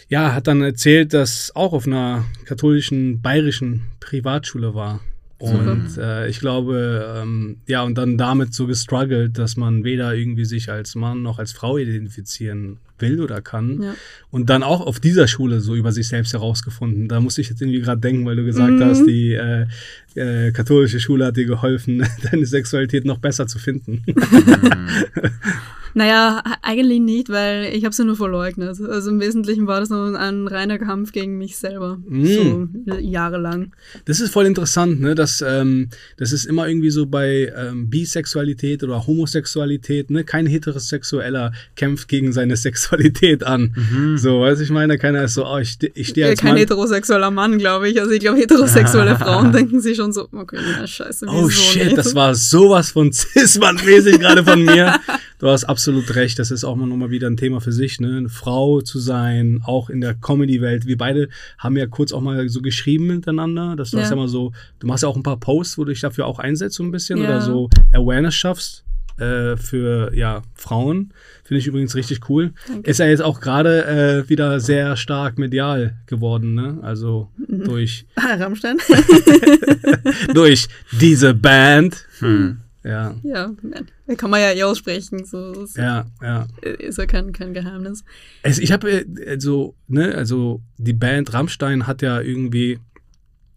ja, hat dann erzählt, dass auch auf einer katholischen bayerischen Privatschule war. Und äh, ich glaube, ähm, ja, und dann damit so gestruggelt, dass man weder irgendwie sich als Mann noch als Frau identifizieren will oder kann. Ja. Und dann auch auf dieser Schule so über sich selbst herausgefunden. Da musste ich jetzt irgendwie gerade denken, weil du gesagt Mhm. hast, die äh, äh, katholische Schule hat dir geholfen, <laughs> deine Sexualität noch besser zu finden. <laughs> Naja, e- eigentlich nicht, weil ich habe sie nur verleugnet. Also im Wesentlichen war das nur ein reiner Kampf gegen mich selber. Mm. So jahrelang. Das ist voll interessant, ne? Dass, ähm, das ist immer irgendwie so bei ähm, Bisexualität oder Homosexualität, ne? Kein Heterosexueller kämpft gegen seine Sexualität an. So, weiß ich meine, keiner ist so, oh, ich, ich stehe als kein Mann. heterosexueller Mann, glaube ich. Also ich glaube, heterosexuelle <laughs> Frauen denken sich schon so, okay, na scheiße, Oh shit, nicht? das war sowas von <laughs> Cis-Mann-mäßig gerade von mir. Du hast absolut recht, das ist auch mal nochmal wieder ein Thema für sich, ne? Eine Frau zu sein, auch in der Comedy-Welt. Wir beide haben ja kurz auch mal so geschrieben miteinander. Das war Ja. ja mal so, du machst ja auch ein paar Posts, wo du dich dafür auch einsetzt, so ein bisschen, Ja. oder so Awareness schaffst äh, für ja, Frauen. Finde ich übrigens richtig cool. Danke. Ist ja jetzt auch gerade äh, wieder sehr stark medial geworden, ne? Also Mhm. durch, <laughs> Rammstein? <laughs> durch diese Band. Hm. Ja. ja, nein. kann man ja eh aussprechen. So, das Ja, ja. ist ja kein, kein Geheimnis. Es, ich habe äh, also, ne, also die Band Rammstein hat ja irgendwie,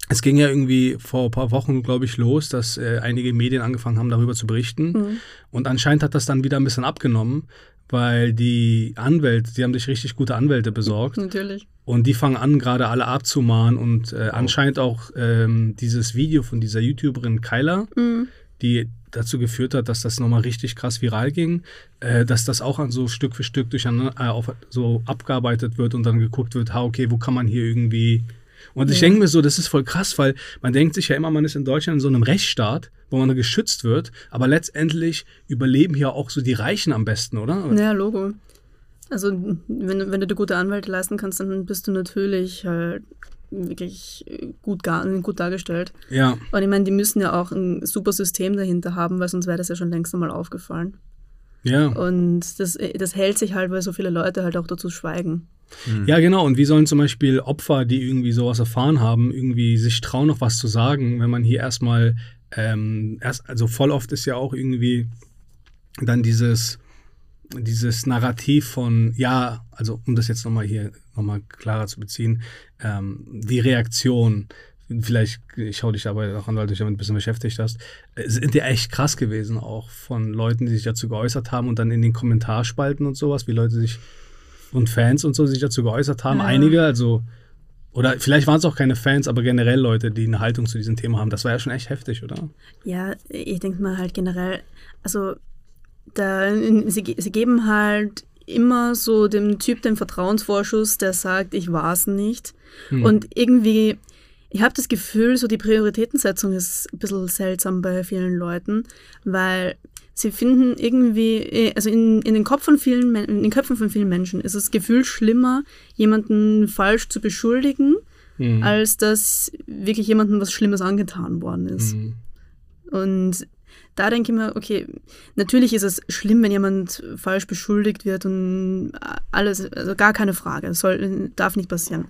es ging ja irgendwie vor ein paar Wochen, glaube ich, los, dass äh, einige Medien angefangen haben, darüber zu berichten. Mhm. Und anscheinend hat das dann wieder ein bisschen abgenommen, weil die Anwälte, die haben sich richtig gute Anwälte besorgt. Natürlich. Und die fangen an, gerade alle abzumahnen. Und äh, anscheinend auch ähm, dieses Video von dieser YouTuberin Kyla, Mhm. die dazu geführt hat, dass das nochmal richtig krass viral ging, äh, dass das auch an so Stück für Stück durcheinander äh, auf, so abgearbeitet wird und dann geguckt wird, ha, okay, wo kann man hier irgendwie. Und ich Ja. denke mir so, das ist voll krass, weil man denkt sich ja immer, man ist in Deutschland in so einem Rechtsstaat, wo man geschützt wird, aber letztendlich überleben hier auch so die Reichen am besten, oder? Ja, Logo. Also, wenn, du- wenn du dir gute Anwälte leisten kannst, dann bist du natürlich halt wirklich gut, gut dargestellt. Ja, Und ich meine, die müssen ja auch ein super System dahinter haben, weil sonst wäre das ja schon längst einmal aufgefallen. Ja. Und das, das hält sich halt, weil so viele Leute halt auch dazu schweigen. Ja, genau. Und wie sollen zum Beispiel Opfer, die irgendwie sowas erfahren haben, irgendwie sich trauen, noch was zu sagen, wenn man hier erstmal, ähm, erst, also voll oft ist ja auch irgendwie dann dieses, dieses Narrativ von, ja, also um das jetzt nochmal hier nochmal klarer zu beziehen, ähm, die Reaktion, vielleicht, ich schaue dich dabei auch an, weil du dich damit ein bisschen beschäftigt hast, äh, sind ja echt krass gewesen auch von Leuten, die sich dazu geäußert haben und dann in den Kommentarspalten und sowas, wie Leute sich und Fans und so sich dazu geäußert haben. Ja. Einige, also, oder vielleicht waren es auch keine Fans, aber generell Leute, die eine Haltung zu diesem Thema haben. Das war ja schon echt heftig, oder? Ja, ich denke mal halt generell, also da, sie, sie geben halt immer so dem Typ den Vertrauensvorschuss, der sagt, ich war's nicht. Hm. Und irgendwie, ich habe das Gefühl, so die Prioritätensetzung ist ein bisschen seltsam bei vielen Leuten, weil sie finden irgendwie, eh, also in, in, den Kopf von vielen, in den Köpfen von vielen Menschen ist es gefühlt schlimmer, jemanden falsch zu beschuldigen, Hm. als dass wirklich jemandem was Schlimmes angetan worden ist. Hm. Und da denke ich mir, okay, natürlich ist es schlimm, wenn jemand falsch beschuldigt wird und alles, also gar keine Frage, soll, darf nicht passieren.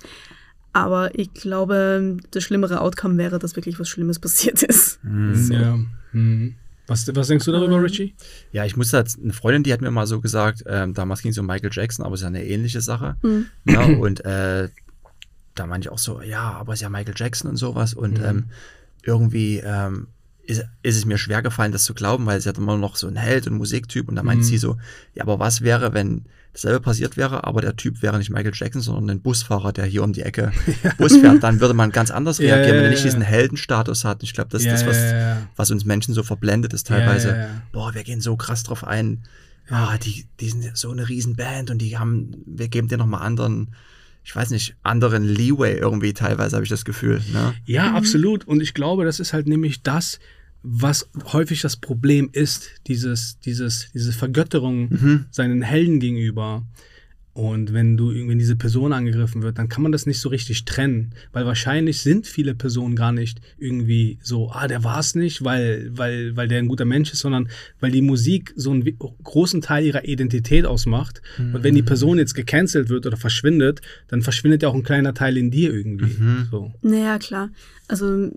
Aber ich glaube, das schlimmere Outcome wäre, dass wirklich was Schlimmes passiert ist. Hm. Ja. Hm. Was, was denkst du darüber, Ähm, Richie? Ja, ich muss jetzt, eine Freundin, die hat mir mal so gesagt, ähm, damals ging es um Michael Jackson, aber es ist ja eine ähnliche Sache. Mhm. Ja, und äh, da meinte ich auch so, ja, aber es ist ja Michael Jackson und sowas. Und Mhm. ähm, irgendwie ähm, ist, ist es mir schwer gefallen, das zu glauben, weil sie hat immer noch so ein Held und Musiktyp. Und da meinte Mhm. sie so, ja, aber was wäre, wenn dasselbe passiert wäre, aber der Typ wäre nicht Michael Jackson, sondern ein Busfahrer, der hier um die Ecke <laughs> Bus fährt, dann würde man ganz anders Ja, reagieren, ja, wenn er ja, nicht ja. diesen Heldenstatus hat. Ich glaube, das ist Ja, das, was, ja, ja. was uns Menschen so verblendet ist teilweise. Ja, ja, ja. Boah, wir gehen so krass drauf ein. Ah, die, die sind so eine Riesenband und die haben, wir geben dir nochmal anderen, ich weiß nicht, anderen Leeway irgendwie teilweise, habe ich das Gefühl. Ne? Ja, absolut. Und ich glaube, das ist halt nämlich das, was häufig das Problem ist, dieses, dieses, diese Vergötterung Mhm. seinen Helden gegenüber. Und wenn du wenn diese Person angegriffen wird, dann kann man das nicht so richtig trennen, weil wahrscheinlich sind viele Personen gar nicht irgendwie so, ah, der war es nicht, weil weil weil der ein guter Mensch ist, sondern weil die Musik so einen großen Teil ihrer Identität ausmacht. Und wenn die Person jetzt gecancelt wird oder verschwindet, dann verschwindet ja auch ein kleiner Teil in dir irgendwie. So. Naja, klar. Also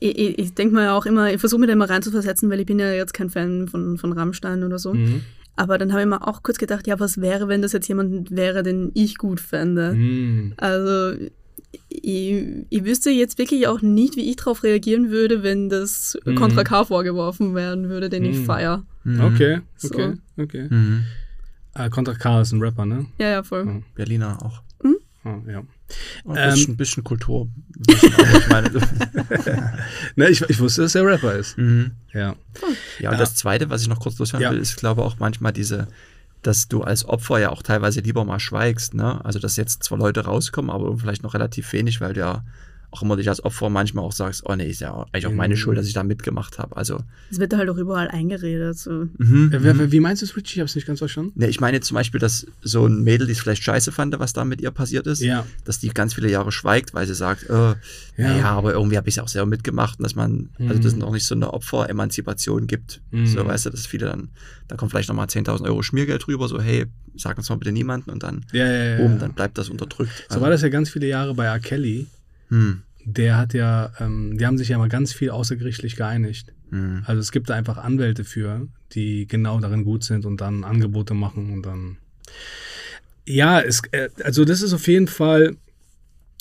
ich, ich, ich denke mir auch immer, ich versuche mir da immer reinzuversetzen, weil ich bin ja jetzt kein Fan von, von Rammstein oder so. Mhm. Aber dann habe ich mir auch kurz gedacht, ja, was wäre, wenn das jetzt jemand wäre, den ich gut fände? Mhm. Also ich, ich wüsste jetzt wirklich auch nicht, wie ich darauf reagieren würde, wenn das Mhm. Contra K vorgeworfen werden würde, den ich Mhm. feier. Okay, So. okay, okay. Mhm. Äh, Contra K ist ein Rapper, ne? Ja, ja, voll. Ja. Berliner auch. Ah, ja. Ein Ähm, bisschen, bisschen Kultur. <laughs> Ich meine, <laughs> Ne, ich, ich wusste, dass er Rapper ist. mhm. Ja. Ja, und Ja. das Zweite, was ich noch kurz loswerden Ja. will, ist, glaube ich, auch manchmal diese, dass du als Opfer ja auch teilweise lieber mal schweigst. Ne? Also, dass jetzt zwar Leute rauskommen, aber vielleicht noch relativ wenig, weil du ja auch immer dich als Opfer manchmal auch sagst, oh nee, ist ja eigentlich auch meine Mhm. Schuld, dass ich da mitgemacht habe. Also, Es wird halt auch überall eingeredet. So. mhm, Äh, wer, wer, wie meinst du es, Richie? Ich habe es nicht ganz verstanden. Ne, ich meine zum Beispiel, dass so ein Mädel, die es vielleicht scheiße fand, was da mit ihr passiert ist, Ja. dass die ganz viele Jahre schweigt, weil sie sagt, äh, ja. naja, aber irgendwie habe ich es ja auch selber mitgemacht und dass man, also Mhm. dass es noch nicht so eine Opferemanzipation gibt. Mhm. So, weißt du, dass viele dann, da kommt vielleicht nochmal 10.000 Euro Schmiergeld drüber, so, hey, sag uns mal bitte niemanden und dann, Ja, ja, ja. boom, dann bleibt das unterdrückt. So war das ja ganz viele Jahre bei R. Kelly. Hm, Der hat ja, ähm, die haben sich ja mal ganz viel außergerichtlich geeinigt. hm. Also es gibt da einfach Anwälte für, die genau darin gut sind und dann Angebote machen und dann. Ja, es, äh, also das ist auf jeden Fall,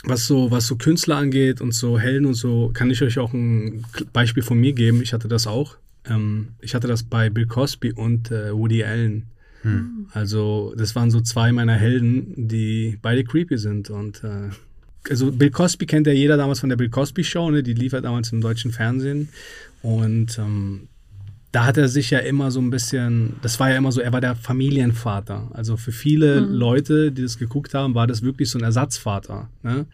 was so, was so Künstler angeht und so Helden und so, kann ich euch auch ein Beispiel von mir geben. Ich hatte das auch. Ähm, ich hatte das bei Bill Cosby und äh, Woody Allen. Hm. Also das waren so zwei meiner Helden, die beide creepy sind und äh, also Bill Cosby kennt ja jeder damals von der Bill Cosby Show, ne? die lief ja damals im deutschen Fernsehen und ähm, da hat er sich ja immer so ein bisschen, das war ja immer so, er war der Familienvater. Also für viele Mhm. Leute, die das geguckt haben, war das wirklich so ein Ersatzvater. Ne?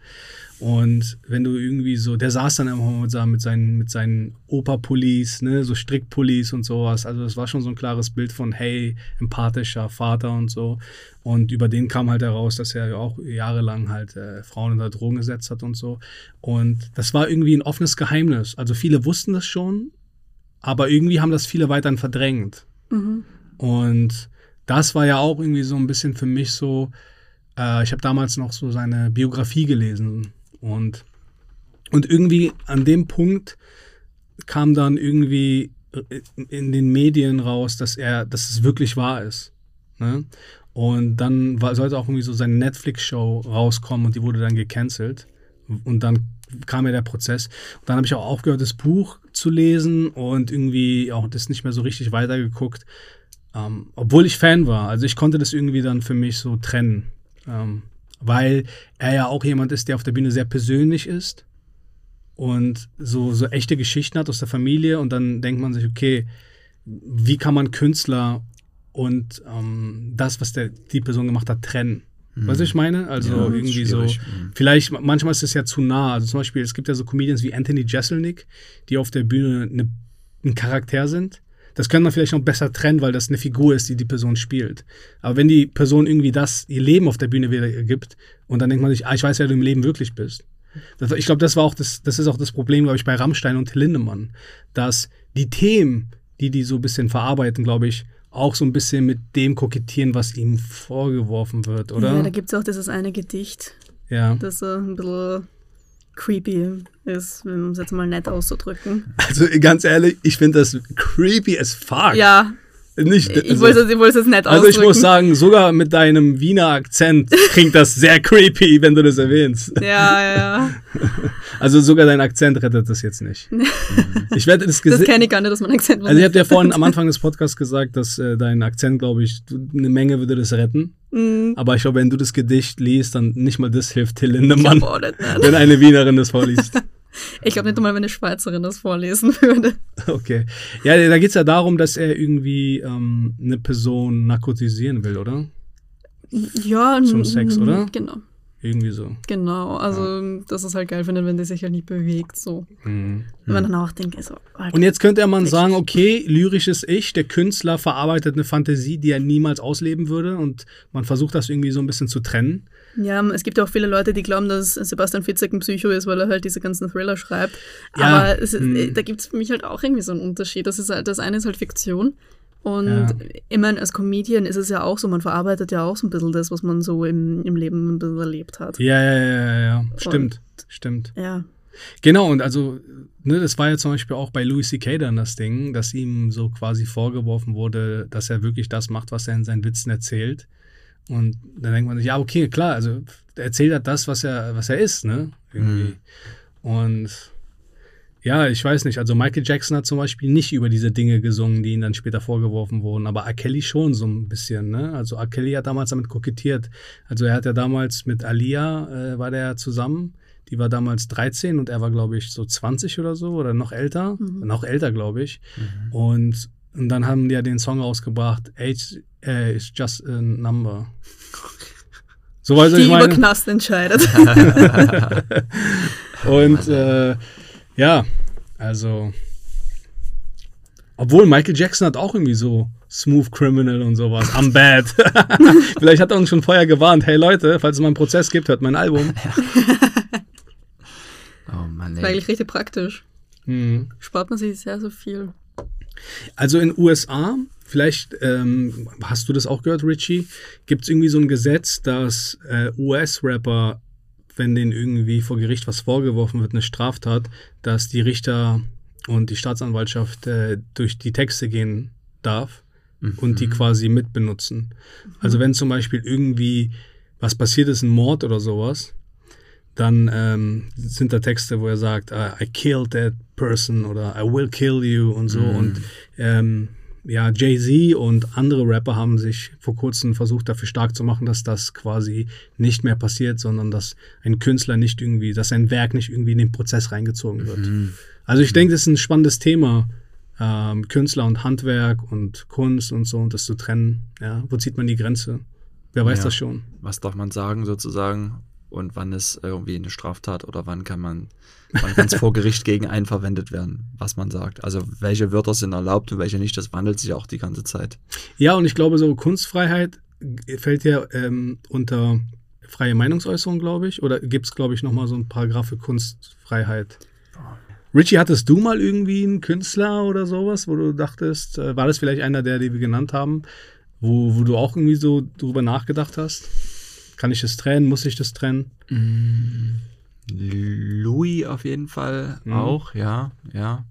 Und wenn du irgendwie so, der saß dann immer mit, seinen- mit seinen, mit seinen Opa-Pullis, ne, so Strickpullis und sowas. Also das war schon so ein klares Bild von, hey, empathischer Vater und so. Und über den kam halt heraus, dass er ja auch jahrelang halt äh, Frauen unter Drogen gesetzt hat und so. Und das war irgendwie ein offenes Geheimnis. Also viele wussten das schon, aber irgendwie haben das viele weiterhin verdrängt. Mhm. Und das war ja auch irgendwie so ein bisschen für mich so, äh, ich habe damals noch so seine Biografie gelesen und, und irgendwie an dem Punkt kam dann irgendwie äh, in den Medien raus, dass er, dass es wirklich wahr ist. Ne? Und dann war, sollte auch irgendwie so seine Netflix-Show rauskommen und die wurde dann gecancelt. Und dann kam ja der Prozess. Und dann habe ich auch aufgehört, das Buch zu lesen und irgendwie auch das nicht mehr so richtig weitergeguckt. Ähm, obwohl ich Fan war. Also ich konnte das irgendwie dann für mich so trennen. Ähm, weil er ja auch jemand ist, der auf der Bühne sehr persönlich ist und so, so echte Geschichten hat aus der Familie. Und dann denkt man sich, okay, wie kann man Künstler und ähm, das, was der, die Person gemacht hat, trennen? Weißt du, was ich meine? Also Ja, irgendwie so. Mhm. Vielleicht, manchmal ist es ja zu nah. Also zum Beispiel, es gibt ja so Comedians wie Anthony Jeselnik, die auf der Bühne eine, ein Charakter sind. Das kann man vielleicht noch besser trennen, weil das eine Figur ist, die die Person spielt. Aber wenn die Person irgendwie das, ihr Leben auf der Bühne wieder gibt und dann denkt man sich, ah, ich weiß, wer du im Leben wirklich bist. Das, ich glaube, das war auch das, das ist auch das Problem, glaube ich, bei Rammstein und Lindemann, dass die Themen, die die so ein bisschen verarbeiten, glaube ich, auch so ein bisschen mit dem kokettieren, was ihm vorgeworfen wird, oder? Ja, da gibt es auch dieses eine Gedicht, ja. das so ein bisschen creepy ist, um es jetzt mal nett auszudrücken. Also ganz ehrlich, ich finde das creepy as fuck. Ja, Nicht, ich also, wollte es ich wollte es jetzt nett also ich ausdrücken. muss sagen, sogar mit deinem Wiener Akzent klingt das sehr creepy, wenn du das erwähnst. Ja, ja, ja. Also sogar dein Akzent rettet das jetzt nicht. <laughs> Ich werde das Das kenne ich gar nicht, dass mein Akzent Also ich habe dir vorhin am Anfang des Podcasts gesagt, dass äh, dein Akzent, glaube ich, eine Menge würde das retten. Mhm. Aber ich glaube, wenn du das Gedicht liest, dann nicht mal das hilft Till Lindemann, wenn eine Wienerin das vorliest. <laughs> Ich glaube nicht einmal, wenn eine Schweizerin das vorlesen würde. Okay. Ja, da geht es ja darum, dass er irgendwie ähm, eine Person narkotisieren will, oder? Ja, Zum Sex, oder? Genau. Irgendwie so. Genau, also das ist halt geil finde, wenn die sich halt nicht bewegt, so. Mhm. Wenn man dann auch denkt, so, Alter, Und jetzt könnte man sagen, okay, lyrisches Ich, der Künstler verarbeitet eine Fantasie, die er niemals ausleben würde und man versucht das irgendwie so ein bisschen zu trennen. Ja, es gibt ja auch viele Leute, die glauben, dass Sebastian Fitzek ein Psycho ist, weil er halt diese ganzen Thriller schreibt. Ja, Aber es hm. da gibt es für mich halt auch irgendwie so einen Unterschied. Das, ist halt, das eine ist halt Fiktion. Und Ja. ich meine, als Comedian ist es ja auch so, man verarbeitet ja auch so ein bisschen das, was man so im, im Leben ein bisschen erlebt hat. Ja, ja, ja, ja, ja. Stimmt, stimmt. Ja. Genau, und also, ne, das war ja zum Beispiel auch bei Louis C.K. dann das Ding, dass ihm so quasi vorgeworfen wurde, dass er wirklich das macht, was er in seinen Witzen erzählt. Und dann denkt man sich, ja, okay, klar, also er erzählt halt das, was er, was er ist, ne? Irgendwie. Und ja, ich weiß nicht, also Michael Jackson hat zum Beispiel nicht über diese Dinge gesungen, die ihm dann später vorgeworfen wurden, aber R. Kelly schon so ein bisschen, ne? Also R. Kelly hat damals damit kokettiert. Also er hat ja damals mit Alia, äh, war der zusammen, die war damals 13 und er war, glaube ich, so 20 oder so oder noch älter, noch älter, glaube ich. Und, und dann haben die ja den Song rausgebracht, Age äh, is just a number. <laughs> So weißt du, Die ich über meine. Knast entscheidet. <laughs> Und äh, ja, also. Obwohl Michael Jackson hat auch irgendwie so Smooth Criminal und sowas. I'm bad. <laughs> Vielleicht hat er uns schon vorher gewarnt. Hey Leute, falls es mal einen Prozess gibt, hört mein Album. Oh Mann, War ey. eigentlich richtig praktisch. Hm. Spart man sich sehr, sehr viel. Also in USA, vielleicht ähm, hast du das auch gehört, Richie, gibt es irgendwie so ein Gesetz, dass äh, US-Rapper, wenn denen irgendwie vor Gericht was vorgeworfen wird, eine Straftat, dass die Richter und die Staatsanwaltschaft äh, durch die Texte gehen darf und die quasi mitbenutzen. Also wenn zum Beispiel irgendwie was passiert ist, ein Mord oder sowas, dann ähm, sind da Texte, wo er sagt, I, I killed that person oder I will kill you und so. Und ähm, ja, Jay-Z und andere Rapper haben sich vor kurzem versucht, dafür stark zu machen, dass das quasi nicht mehr passiert, sondern dass ein Künstler nicht irgendwie, dass sein Werk nicht irgendwie in den Prozess reingezogen wird. Also ich denke, das ist ein spannendes Thema, ähm, Künstler und Handwerk und Kunst und so und das zu trennen. Ja, wo zieht man die Grenze? Wer weiß Ja. das schon? Was darf man sagen sozusagen? Und wann ist irgendwie eine Straftat oder wann kann man, wann kann es vor Gericht gegen einen verwendet werden, was man sagt? Also welche Wörter sind erlaubt und welche nicht, das wandelt sich auch die ganze Zeit. Ja, und ich glaube, so Kunstfreiheit fällt ja ähm, unter freie Meinungsäußerung, glaube ich. Oder gibt es, glaube ich, nochmal so ein Paragraph für Kunstfreiheit? Richie, hattest du mal irgendwie einen Künstler oder sowas, wo du dachtest, äh, war das vielleicht einer der, die wir genannt haben, wo, wo du auch irgendwie so drüber nachgedacht hast? Kann ich das trennen? Muss ich das trennen? Louis auf jeden Fall Mhm. auch, ja, ja.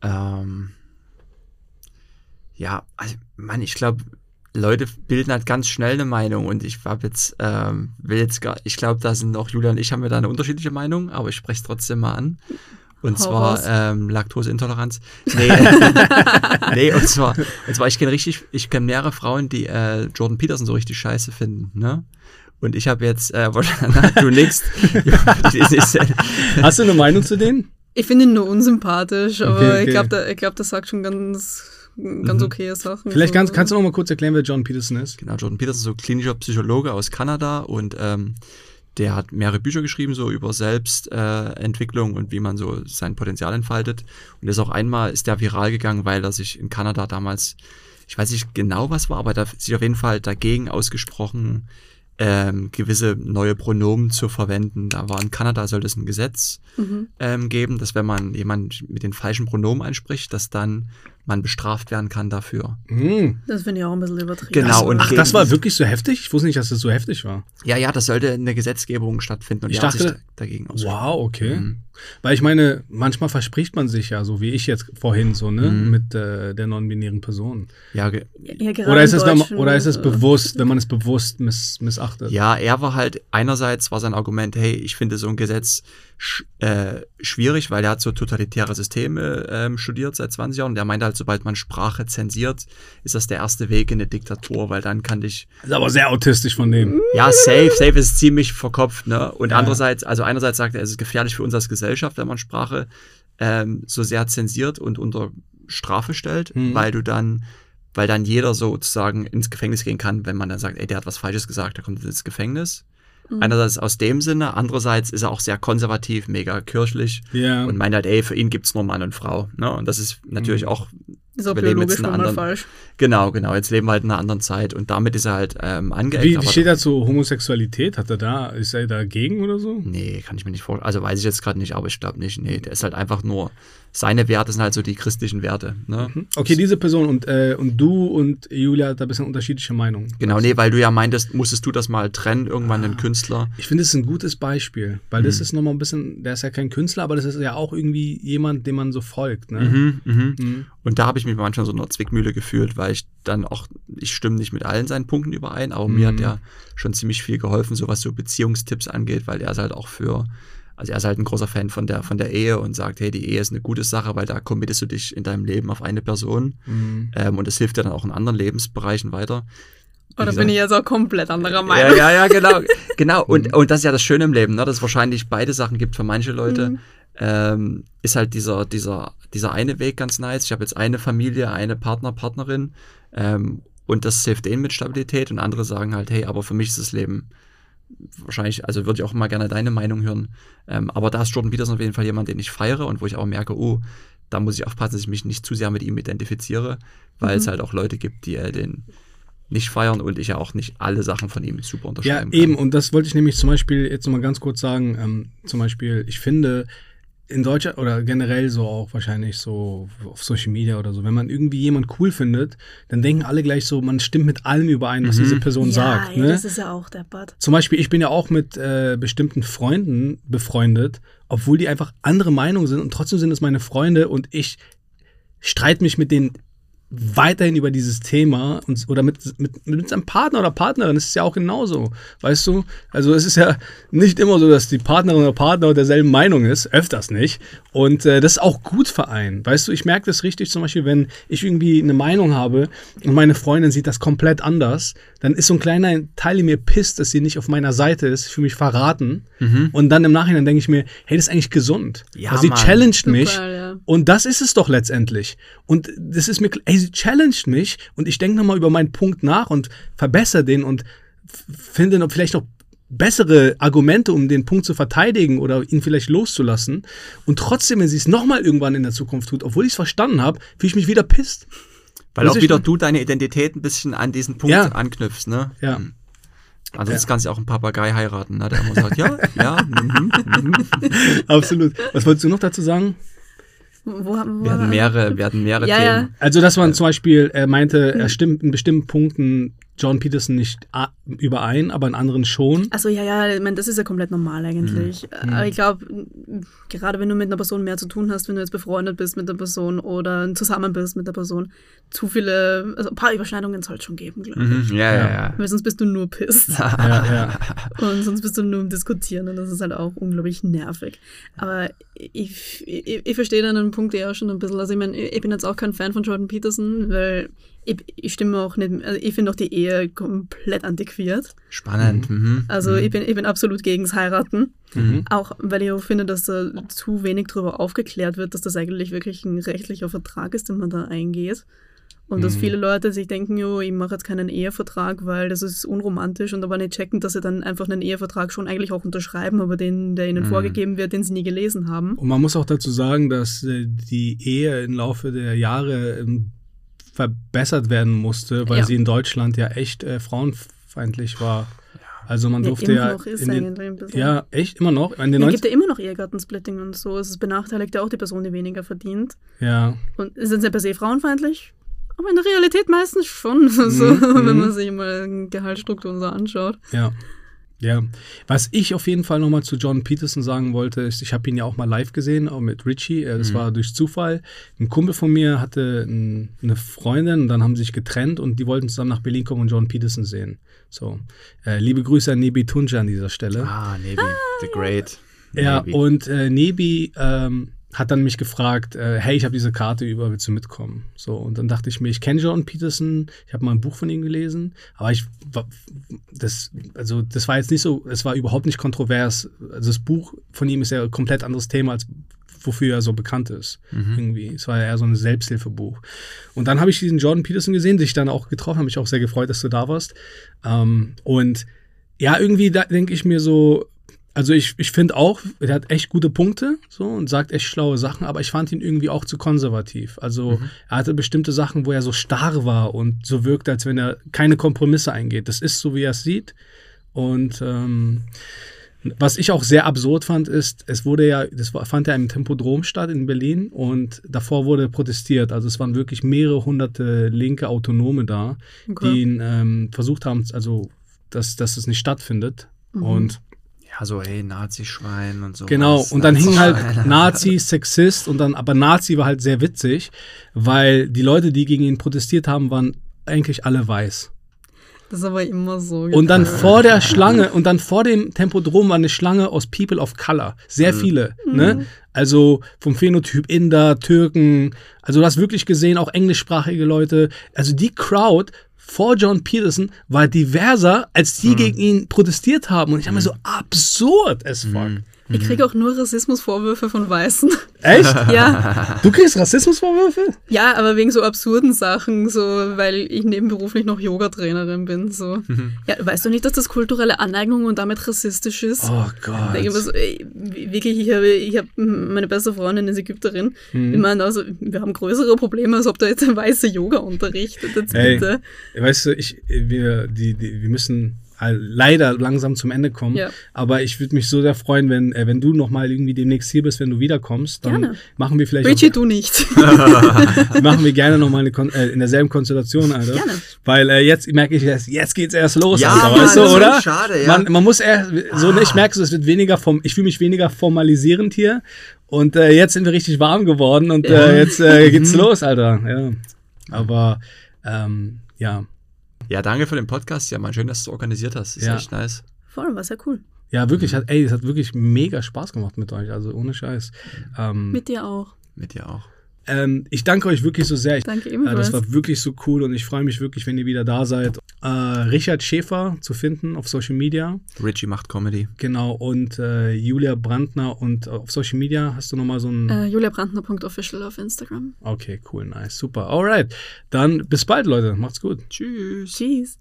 Ähm, ja, also, Mann, ich glaube, Leute bilden halt ganz schnell eine Meinung und ich hab jetzt, ähm, will jetzt gar, ich glaube, da sind auch Julia und ich haben wir da eine unterschiedliche Meinung, aber ich spreche es trotzdem mal an. Und zwar ähm, Laktoseintoleranz. <laughs> Nee, nee und zwar, und zwar ich kenne richtig, ich kenne mehrere Frauen, die äh, Jordan Peterson so richtig scheiße finden, ne? Und ich habe jetzt, äh, <laughs> wahrscheinlich, du nix. <laughs> Hast du eine Meinung zu denen? Ich finde ihn nur unsympathisch, aber Okay, okay. ich glaube, ich glaub, der sagt schon ganz, ganz okay Sachen. Vielleicht so. kannst, kannst du noch mal kurz erklären, wer John Peterson ist? Genau, Jordan Peterson, so klinischer Psychologe aus Kanada und ähm, der hat mehrere Bücher geschrieben, so über Selbstentwicklung äh, und wie man so sein Potenzial entfaltet. Und ist auch einmal, ist der viral gegangen, weil er sich in Kanada damals, ich weiß nicht genau was war, aber da sich auf jeden Fall dagegen ausgesprochen, ähm, gewisse neue Pronomen zu verwenden. Da war in Kanada soll es ein Gesetz Mhm. ähm, geben, dass wenn man jemanden mit den falschen Pronomen anspricht, dass dann man bestraft werden kann dafür. Hm. Das finde ich auch ein bisschen übertrieben. Genau, Also, und Ach, das war wirklich so heftig? Ich wusste nicht, dass das so heftig war. Ja, ja, das sollte eine Gesetzgebung stattfinden und Ich dachte- da- dagegen ausgesprochen. Wow, okay. Mhm. Weil ich meine, manchmal verspricht man sich ja, so wie ich jetzt vorhin, so, ne, Mhm. mit äh, der non-binären Person. Ja, ge- ja, Oder ist, es, wenn oder ist es äh, bewusst, wenn man es bewusst miss, missachtet? ja, er war halt, einerseits war sein Argument, hey, ich finde so ein Gesetz sch äh, schwierig, weil er hat so totalitäre Systeme ähm, studiert seit 20 Jahren und er meinte halt, sobald man Sprache zensiert, ist das der erste Weg in eine Diktatur, weil dann kann dich, Ist aber sehr autistisch von dem. ja, safe, safe ist ziemlich verkopft, ne? Und Ja. andererseits, also einerseits sagt er, es ist gefährlich für uns als Gesellschaft, wenn man Sprache ähm, so sehr zensiert und unter Strafe stellt, Mhm. weil du dann weil dann jeder sozusagen ins Gefängnis gehen kann, wenn man dann sagt, ey, der hat was Falsches gesagt, der kommt ins Gefängnis. Mhm. Einerseits aus dem Sinne, andererseits ist er auch sehr konservativ, mega kirchlich Ja. und meint halt, ey, für ihn gibt's nur Mann und Frau. Ne? Und das ist natürlich Mhm. auch Ist auch Wir leben jetzt in einer anderen- falsch. Genau, genau. Jetzt leben wir halt in einer anderen Zeit und damit ist er halt ähm, angeeckt. Wie, wie steht er zu Homosexualität? Hat er da, ist er dagegen oder so? Nee, kann ich mir nicht vorstellen. Also weiß ich jetzt gerade nicht, aber ich glaube nicht. Nee, der ist halt einfach nur, seine Werte sind halt so die christlichen Werte. Ne? Okay, diese Person und, äh, und du und Julia da ein bisschen unterschiedliche Meinungen. Genau, nee, weil du ja meintest, musstest du das mal trennen, irgendwann Ah. den Künstler. Ich finde, das ist ein gutes Beispiel, weil Mhm. das ist nochmal ein bisschen, der ist ja kein Künstler, aber das ist ja auch irgendwie jemand, dem man so folgt. Ne? Mhm, mhm. Mhm. Und da habe ich mich manchmal so in einer Zwickmühle gefühlt, weil ich dann auch, ich stimme nicht mit allen seinen Punkten überein, aber mir Mhm. hat er schon ziemlich viel geholfen, so was so Beziehungstipps angeht, weil er ist halt auch für, also er ist halt ein großer Fan von der, von der Ehe und sagt, hey, die Ehe ist eine gute Sache, weil da committest du dich in deinem Leben auf eine Person Mhm. ähm, und das hilft dir dann auch in anderen Lebensbereichen weiter. Oder bin ich jetzt auch komplett anderer ja, Meinung? ja, ja, genau. <laughs> genau. Und, und das ist ja das Schöne im Leben, ne? dass es wahrscheinlich beide Sachen gibt für manche Leute. Mhm. Ähm, ist halt dieser, dieser, dieser eine Weg ganz nice. Ich habe jetzt eine Familie, eine Partner, Partnerin ähm, und das hilft denen mit Stabilität und andere sagen halt, hey, aber für mich ist das Leben wahrscheinlich, also würde ich auch mal gerne deine Meinung hören. Ähm, aber da ist Jordan Peterson auf jeden Fall jemand, den ich feiere und wo ich auch merke, oh, da muss ich aufpassen, dass ich mich nicht zu sehr mit ihm identifiziere, weil Mhm. es halt auch Leute gibt, die äh, den nicht feiern und ich ja auch nicht alle Sachen von ihm super Ja, unterschreiben eben, kann. und das wollte ich nämlich zum Beispiel jetzt mal ganz kurz sagen. Ähm, zum Beispiel, ich finde, in Deutschland oder generell so auch wahrscheinlich so auf Social Media oder so, wenn man irgendwie jemand cool findet, dann denken alle gleich so, man stimmt mit allem überein, was Mhm. diese Person ja, sagt. ja, Ne? das ist ja auch der Bad. Zum Beispiel, ich bin ja auch mit äh, bestimmten Freunden befreundet, obwohl die einfach andere Meinungen sind und trotzdem sind es meine Freunde und ich streite mich mit denen weiterhin über dieses Thema und, oder mit, mit, mit seinem Partner oder Partnerin ist es ja auch genauso, weißt du? Also es ist ja nicht immer so, dass die Partnerin oder Partner derselben Meinung ist, öfters nicht. Und äh, das ist auch gut für einen, weißt du? Ich merke das richtig zum Beispiel, wenn ich irgendwie eine Meinung habe und meine Freundin sieht das komplett anders, dann ist so ein kleiner Teil in mir pisst, dass sie nicht auf meiner Seite ist, für mich verraten. Und dann im Nachhinein denke ich mir, hey, das ist eigentlich gesund. Ja, also sie Mann. challenged mich ja. und das ist es doch letztendlich. Und das ist mir, ey, sie challenged mich und ich denke nochmal über meinen Punkt nach und verbessere den und finde noch vielleicht noch bessere Argumente, um den Punkt zu verteidigen oder ihn vielleicht loszulassen. Und trotzdem, wenn sie es nochmal irgendwann in der Zukunft tut, obwohl ich es verstanden habe, fühle ich mich wieder pisst. Weil auch wieder du deine Identität ein bisschen an diesen Punkt Ja. anknüpfst, ne? Ja. Mhm. Ansonsten Ja. kannst du auch einen Papagei heiraten, ne? Der immer sagt, ja, ja, mhm, mhm. <laughs> Absolut. Was wolltest du noch dazu sagen? Wo haben Wir hatten mehrere, <laughs> wir hatten mehrere Ja, Themen. Also, dass man zum Beispiel äh, meinte, er stimmt in bestimmten Punkten John Peterson nicht a- überein, aber in anderen schon. Also ja, ja, ich meine, das ist ja komplett normal eigentlich. Mhm. Aber ich glaube, gerade wenn du mit einer Person mehr zu tun hast, wenn du jetzt befreundet bist mit der Person oder zusammen bist mit der Person, zu viele, also ein paar Überschneidungen soll es schon geben, glaube ich. Mhm, ja, ja, ja. Weil sonst bist du nur pisst. Ja, ja. Und sonst bist du nur im Diskutieren und das ist halt auch unglaublich nervig. Aber ich, ich, ich verstehe dann einen Punkt eher schon ein bisschen. Also ich meine, ich bin jetzt auch kein Fan von Jordan Peterson, weil ich, ich stimme auch nicht, also ich finde auch die Ehe komplett antiquiert. Spannend. Mhm. Also mhm. ich, bin, ich bin absolut gegens Heiraten. Mhm. Auch weil ich auch finde, dass da zu wenig darüber aufgeklärt wird, dass das eigentlich wirklich ein rechtlicher Vertrag ist, den man da eingeht. Und dass Mhm. viele Leute sich denken, jo, ich mache jetzt keinen Ehevertrag, weil das ist unromantisch und aber nicht checken, dass sie dann einfach einen Ehevertrag schon eigentlich auch unterschreiben, aber den, der ihnen Mhm. vorgegeben wird, den sie nie gelesen haben. Und man muss auch dazu sagen, dass äh, die Ehe im Laufe der Jahre ähm, verbessert werden musste, weil Ja. sie in Deutschland ja echt äh, frauenfeindlich war. Also man Ja, durfte immer ja, noch ist in den, ja echt immer noch in den Es 90 gibt ja immer noch Ehegattensplitting und so. Es benachteiligt ja auch die Person, die weniger verdient. ja Und sind sie per se frauenfeindlich? Aber in der Realität meistens schon, <laughs> so, Mhm, wenn mhm. man sich mal Gehaltsstrukturen so anschaut. Ja. Ja. Was ich auf jeden Fall nochmal zu John Peterson sagen wollte, ist, ich habe ihn ja auch mal live gesehen, auch mit Richie. Äh, Das Mhm. war durch Zufall. Ein Kumpel von mir hatte ein, eine Freundin und dann haben sie sich getrennt und die wollten zusammen nach Berlin kommen und John Peterson sehen. So. Äh, liebe Grüße an Nebi Tunja an dieser Stelle. Ah, Navy, the Great. Ja, Navy. und äh, Nebi ähm, hat dann mich gefragt, äh, hey, ich habe diese Karte über, willst du mitkommen? So, und dann dachte ich mir, ich kenne Jordan Peterson, ich habe mal ein Buch von ihm gelesen, aber ich war- das, also das war jetzt nicht so, es war überhaupt nicht kontrovers. Also das Buch von ihm ist ja ein komplett anderes Thema, als wofür er so bekannt ist. Mhm. Irgendwie. Es war ja eher so ein Selbsthilfebuch. Und dann habe ich diesen Jordan Peterson gesehen, dich dann auch getroffen, habe mich auch sehr gefreut, dass du da warst. Ähm, und ja, irgendwie denke ich mir so, also ich, ich finde auch, er hat echt gute Punkte so und sagt echt schlaue Sachen, aber ich fand ihn irgendwie auch zu konservativ. Also mhm. er hatte bestimmte Sachen, wo er so starr war und so wirkt, als wenn er keine Kompromisse eingeht. Das ist so, wie er es sieht. Und ähm, was ich auch sehr absurd fand, ist, es wurde ja, das fand ja im Tempodrom statt in Berlin und davor wurde protestiert. Also es waren wirklich mehrere hunderte linke Autonome da, okay. die ihn ähm, versucht haben, also dass, dass es nicht stattfindet. Mhm. Und ja, so, hey, Nazi-Schwein und so. Genau, und dann hing halt <laughs> Nazi, Sexist und dann, aber Nazi war halt sehr witzig, weil die Leute, die gegen ihn protestiert haben, waren eigentlich alle weiß. Das ist aber immer so. Und dann vor der <laughs> Schlange, und dann vor dem Tempodrom war eine Schlange aus People of Color. Sehr mhm. viele. Mhm. Ne? Also vom Phänotyp Inder, Türken. Also du hast wirklich gesehen, auch englischsprachige Leute. Also die Crowd vor John Peterson war diverser, als die mhm. gegen ihn protestiert haben. Und ich habe mir so mhm. absurd es fuck. Mhm. Ich kriege auch nur Rassismusvorwürfe von Weißen. Echt? <laughs> ja. Du kriegst Rassismusvorwürfe? Ja, aber wegen so absurden Sachen, so weil ich nebenberuflich noch Yoga-Trainerin bin. So. Mhm. Ja, weißt du nicht, dass das kulturelle Aneignung und damit rassistisch ist? Oh Gott. Ich so, ey, wirklich, ich habe ich hab meine beste Freundin ist Ägypterin. Mhm. Ich meine, also, wir haben größere Probleme, als ob da jetzt ein weißer Yoga unterrichtet. Jetzt hey, bitte. Weißt du, ich, wir, die, die, wir müssen leider langsam zum Ende kommen. Ja. Aber ich würde mich so sehr freuen, wenn, äh, wenn du noch mal irgendwie demnächst hier bist, wenn du wiederkommst. Dann gerne. machen wir vielleicht. Richie, du nicht. <laughs> <laughs> machen wir gerne noch mal eine Kon äh, in derselben Konstellation, Alter. Gerne. Weil äh, jetzt merke ich, jetzt, jetzt geht's erst los, ja, Alter, weißt du, oder? Schade, ja. Man, man muss eher, so, ah. ich merke so, es wird weniger vom, ich fühle mich weniger formalisierend hier. Und äh, jetzt sind wir richtig warm geworden und äh, jetzt äh, geht's mhm. los, Alter. Ja. Aber ähm, ja. Ja, danke für den Podcast. Ja, mal schön, dass du organisiert hast. Ist ja. echt nice. Voll, war sehr cool. Ja, wirklich, hat, ey, es hat wirklich mega Spaß gemacht mit euch, also ohne Scheiß. Ähm, mit dir auch. Mit dir auch. Ähm, ich danke euch wirklich so sehr. Danke ebenfalls. Äh, das war wirklich so cool und ich freue mich wirklich, wenn ihr wieder da seid. Äh, Richard Schäfer zu finden auf Social Media. Richie macht Comedy. Genau, und äh, Julia Brandner und auf Social Media hast du nochmal so ein... Äh, juliabrandner.official auf Instagram. Okay, cool, nice, super. Alright, dann bis bald, Leute. Macht's gut. Tschüss. Tschüss.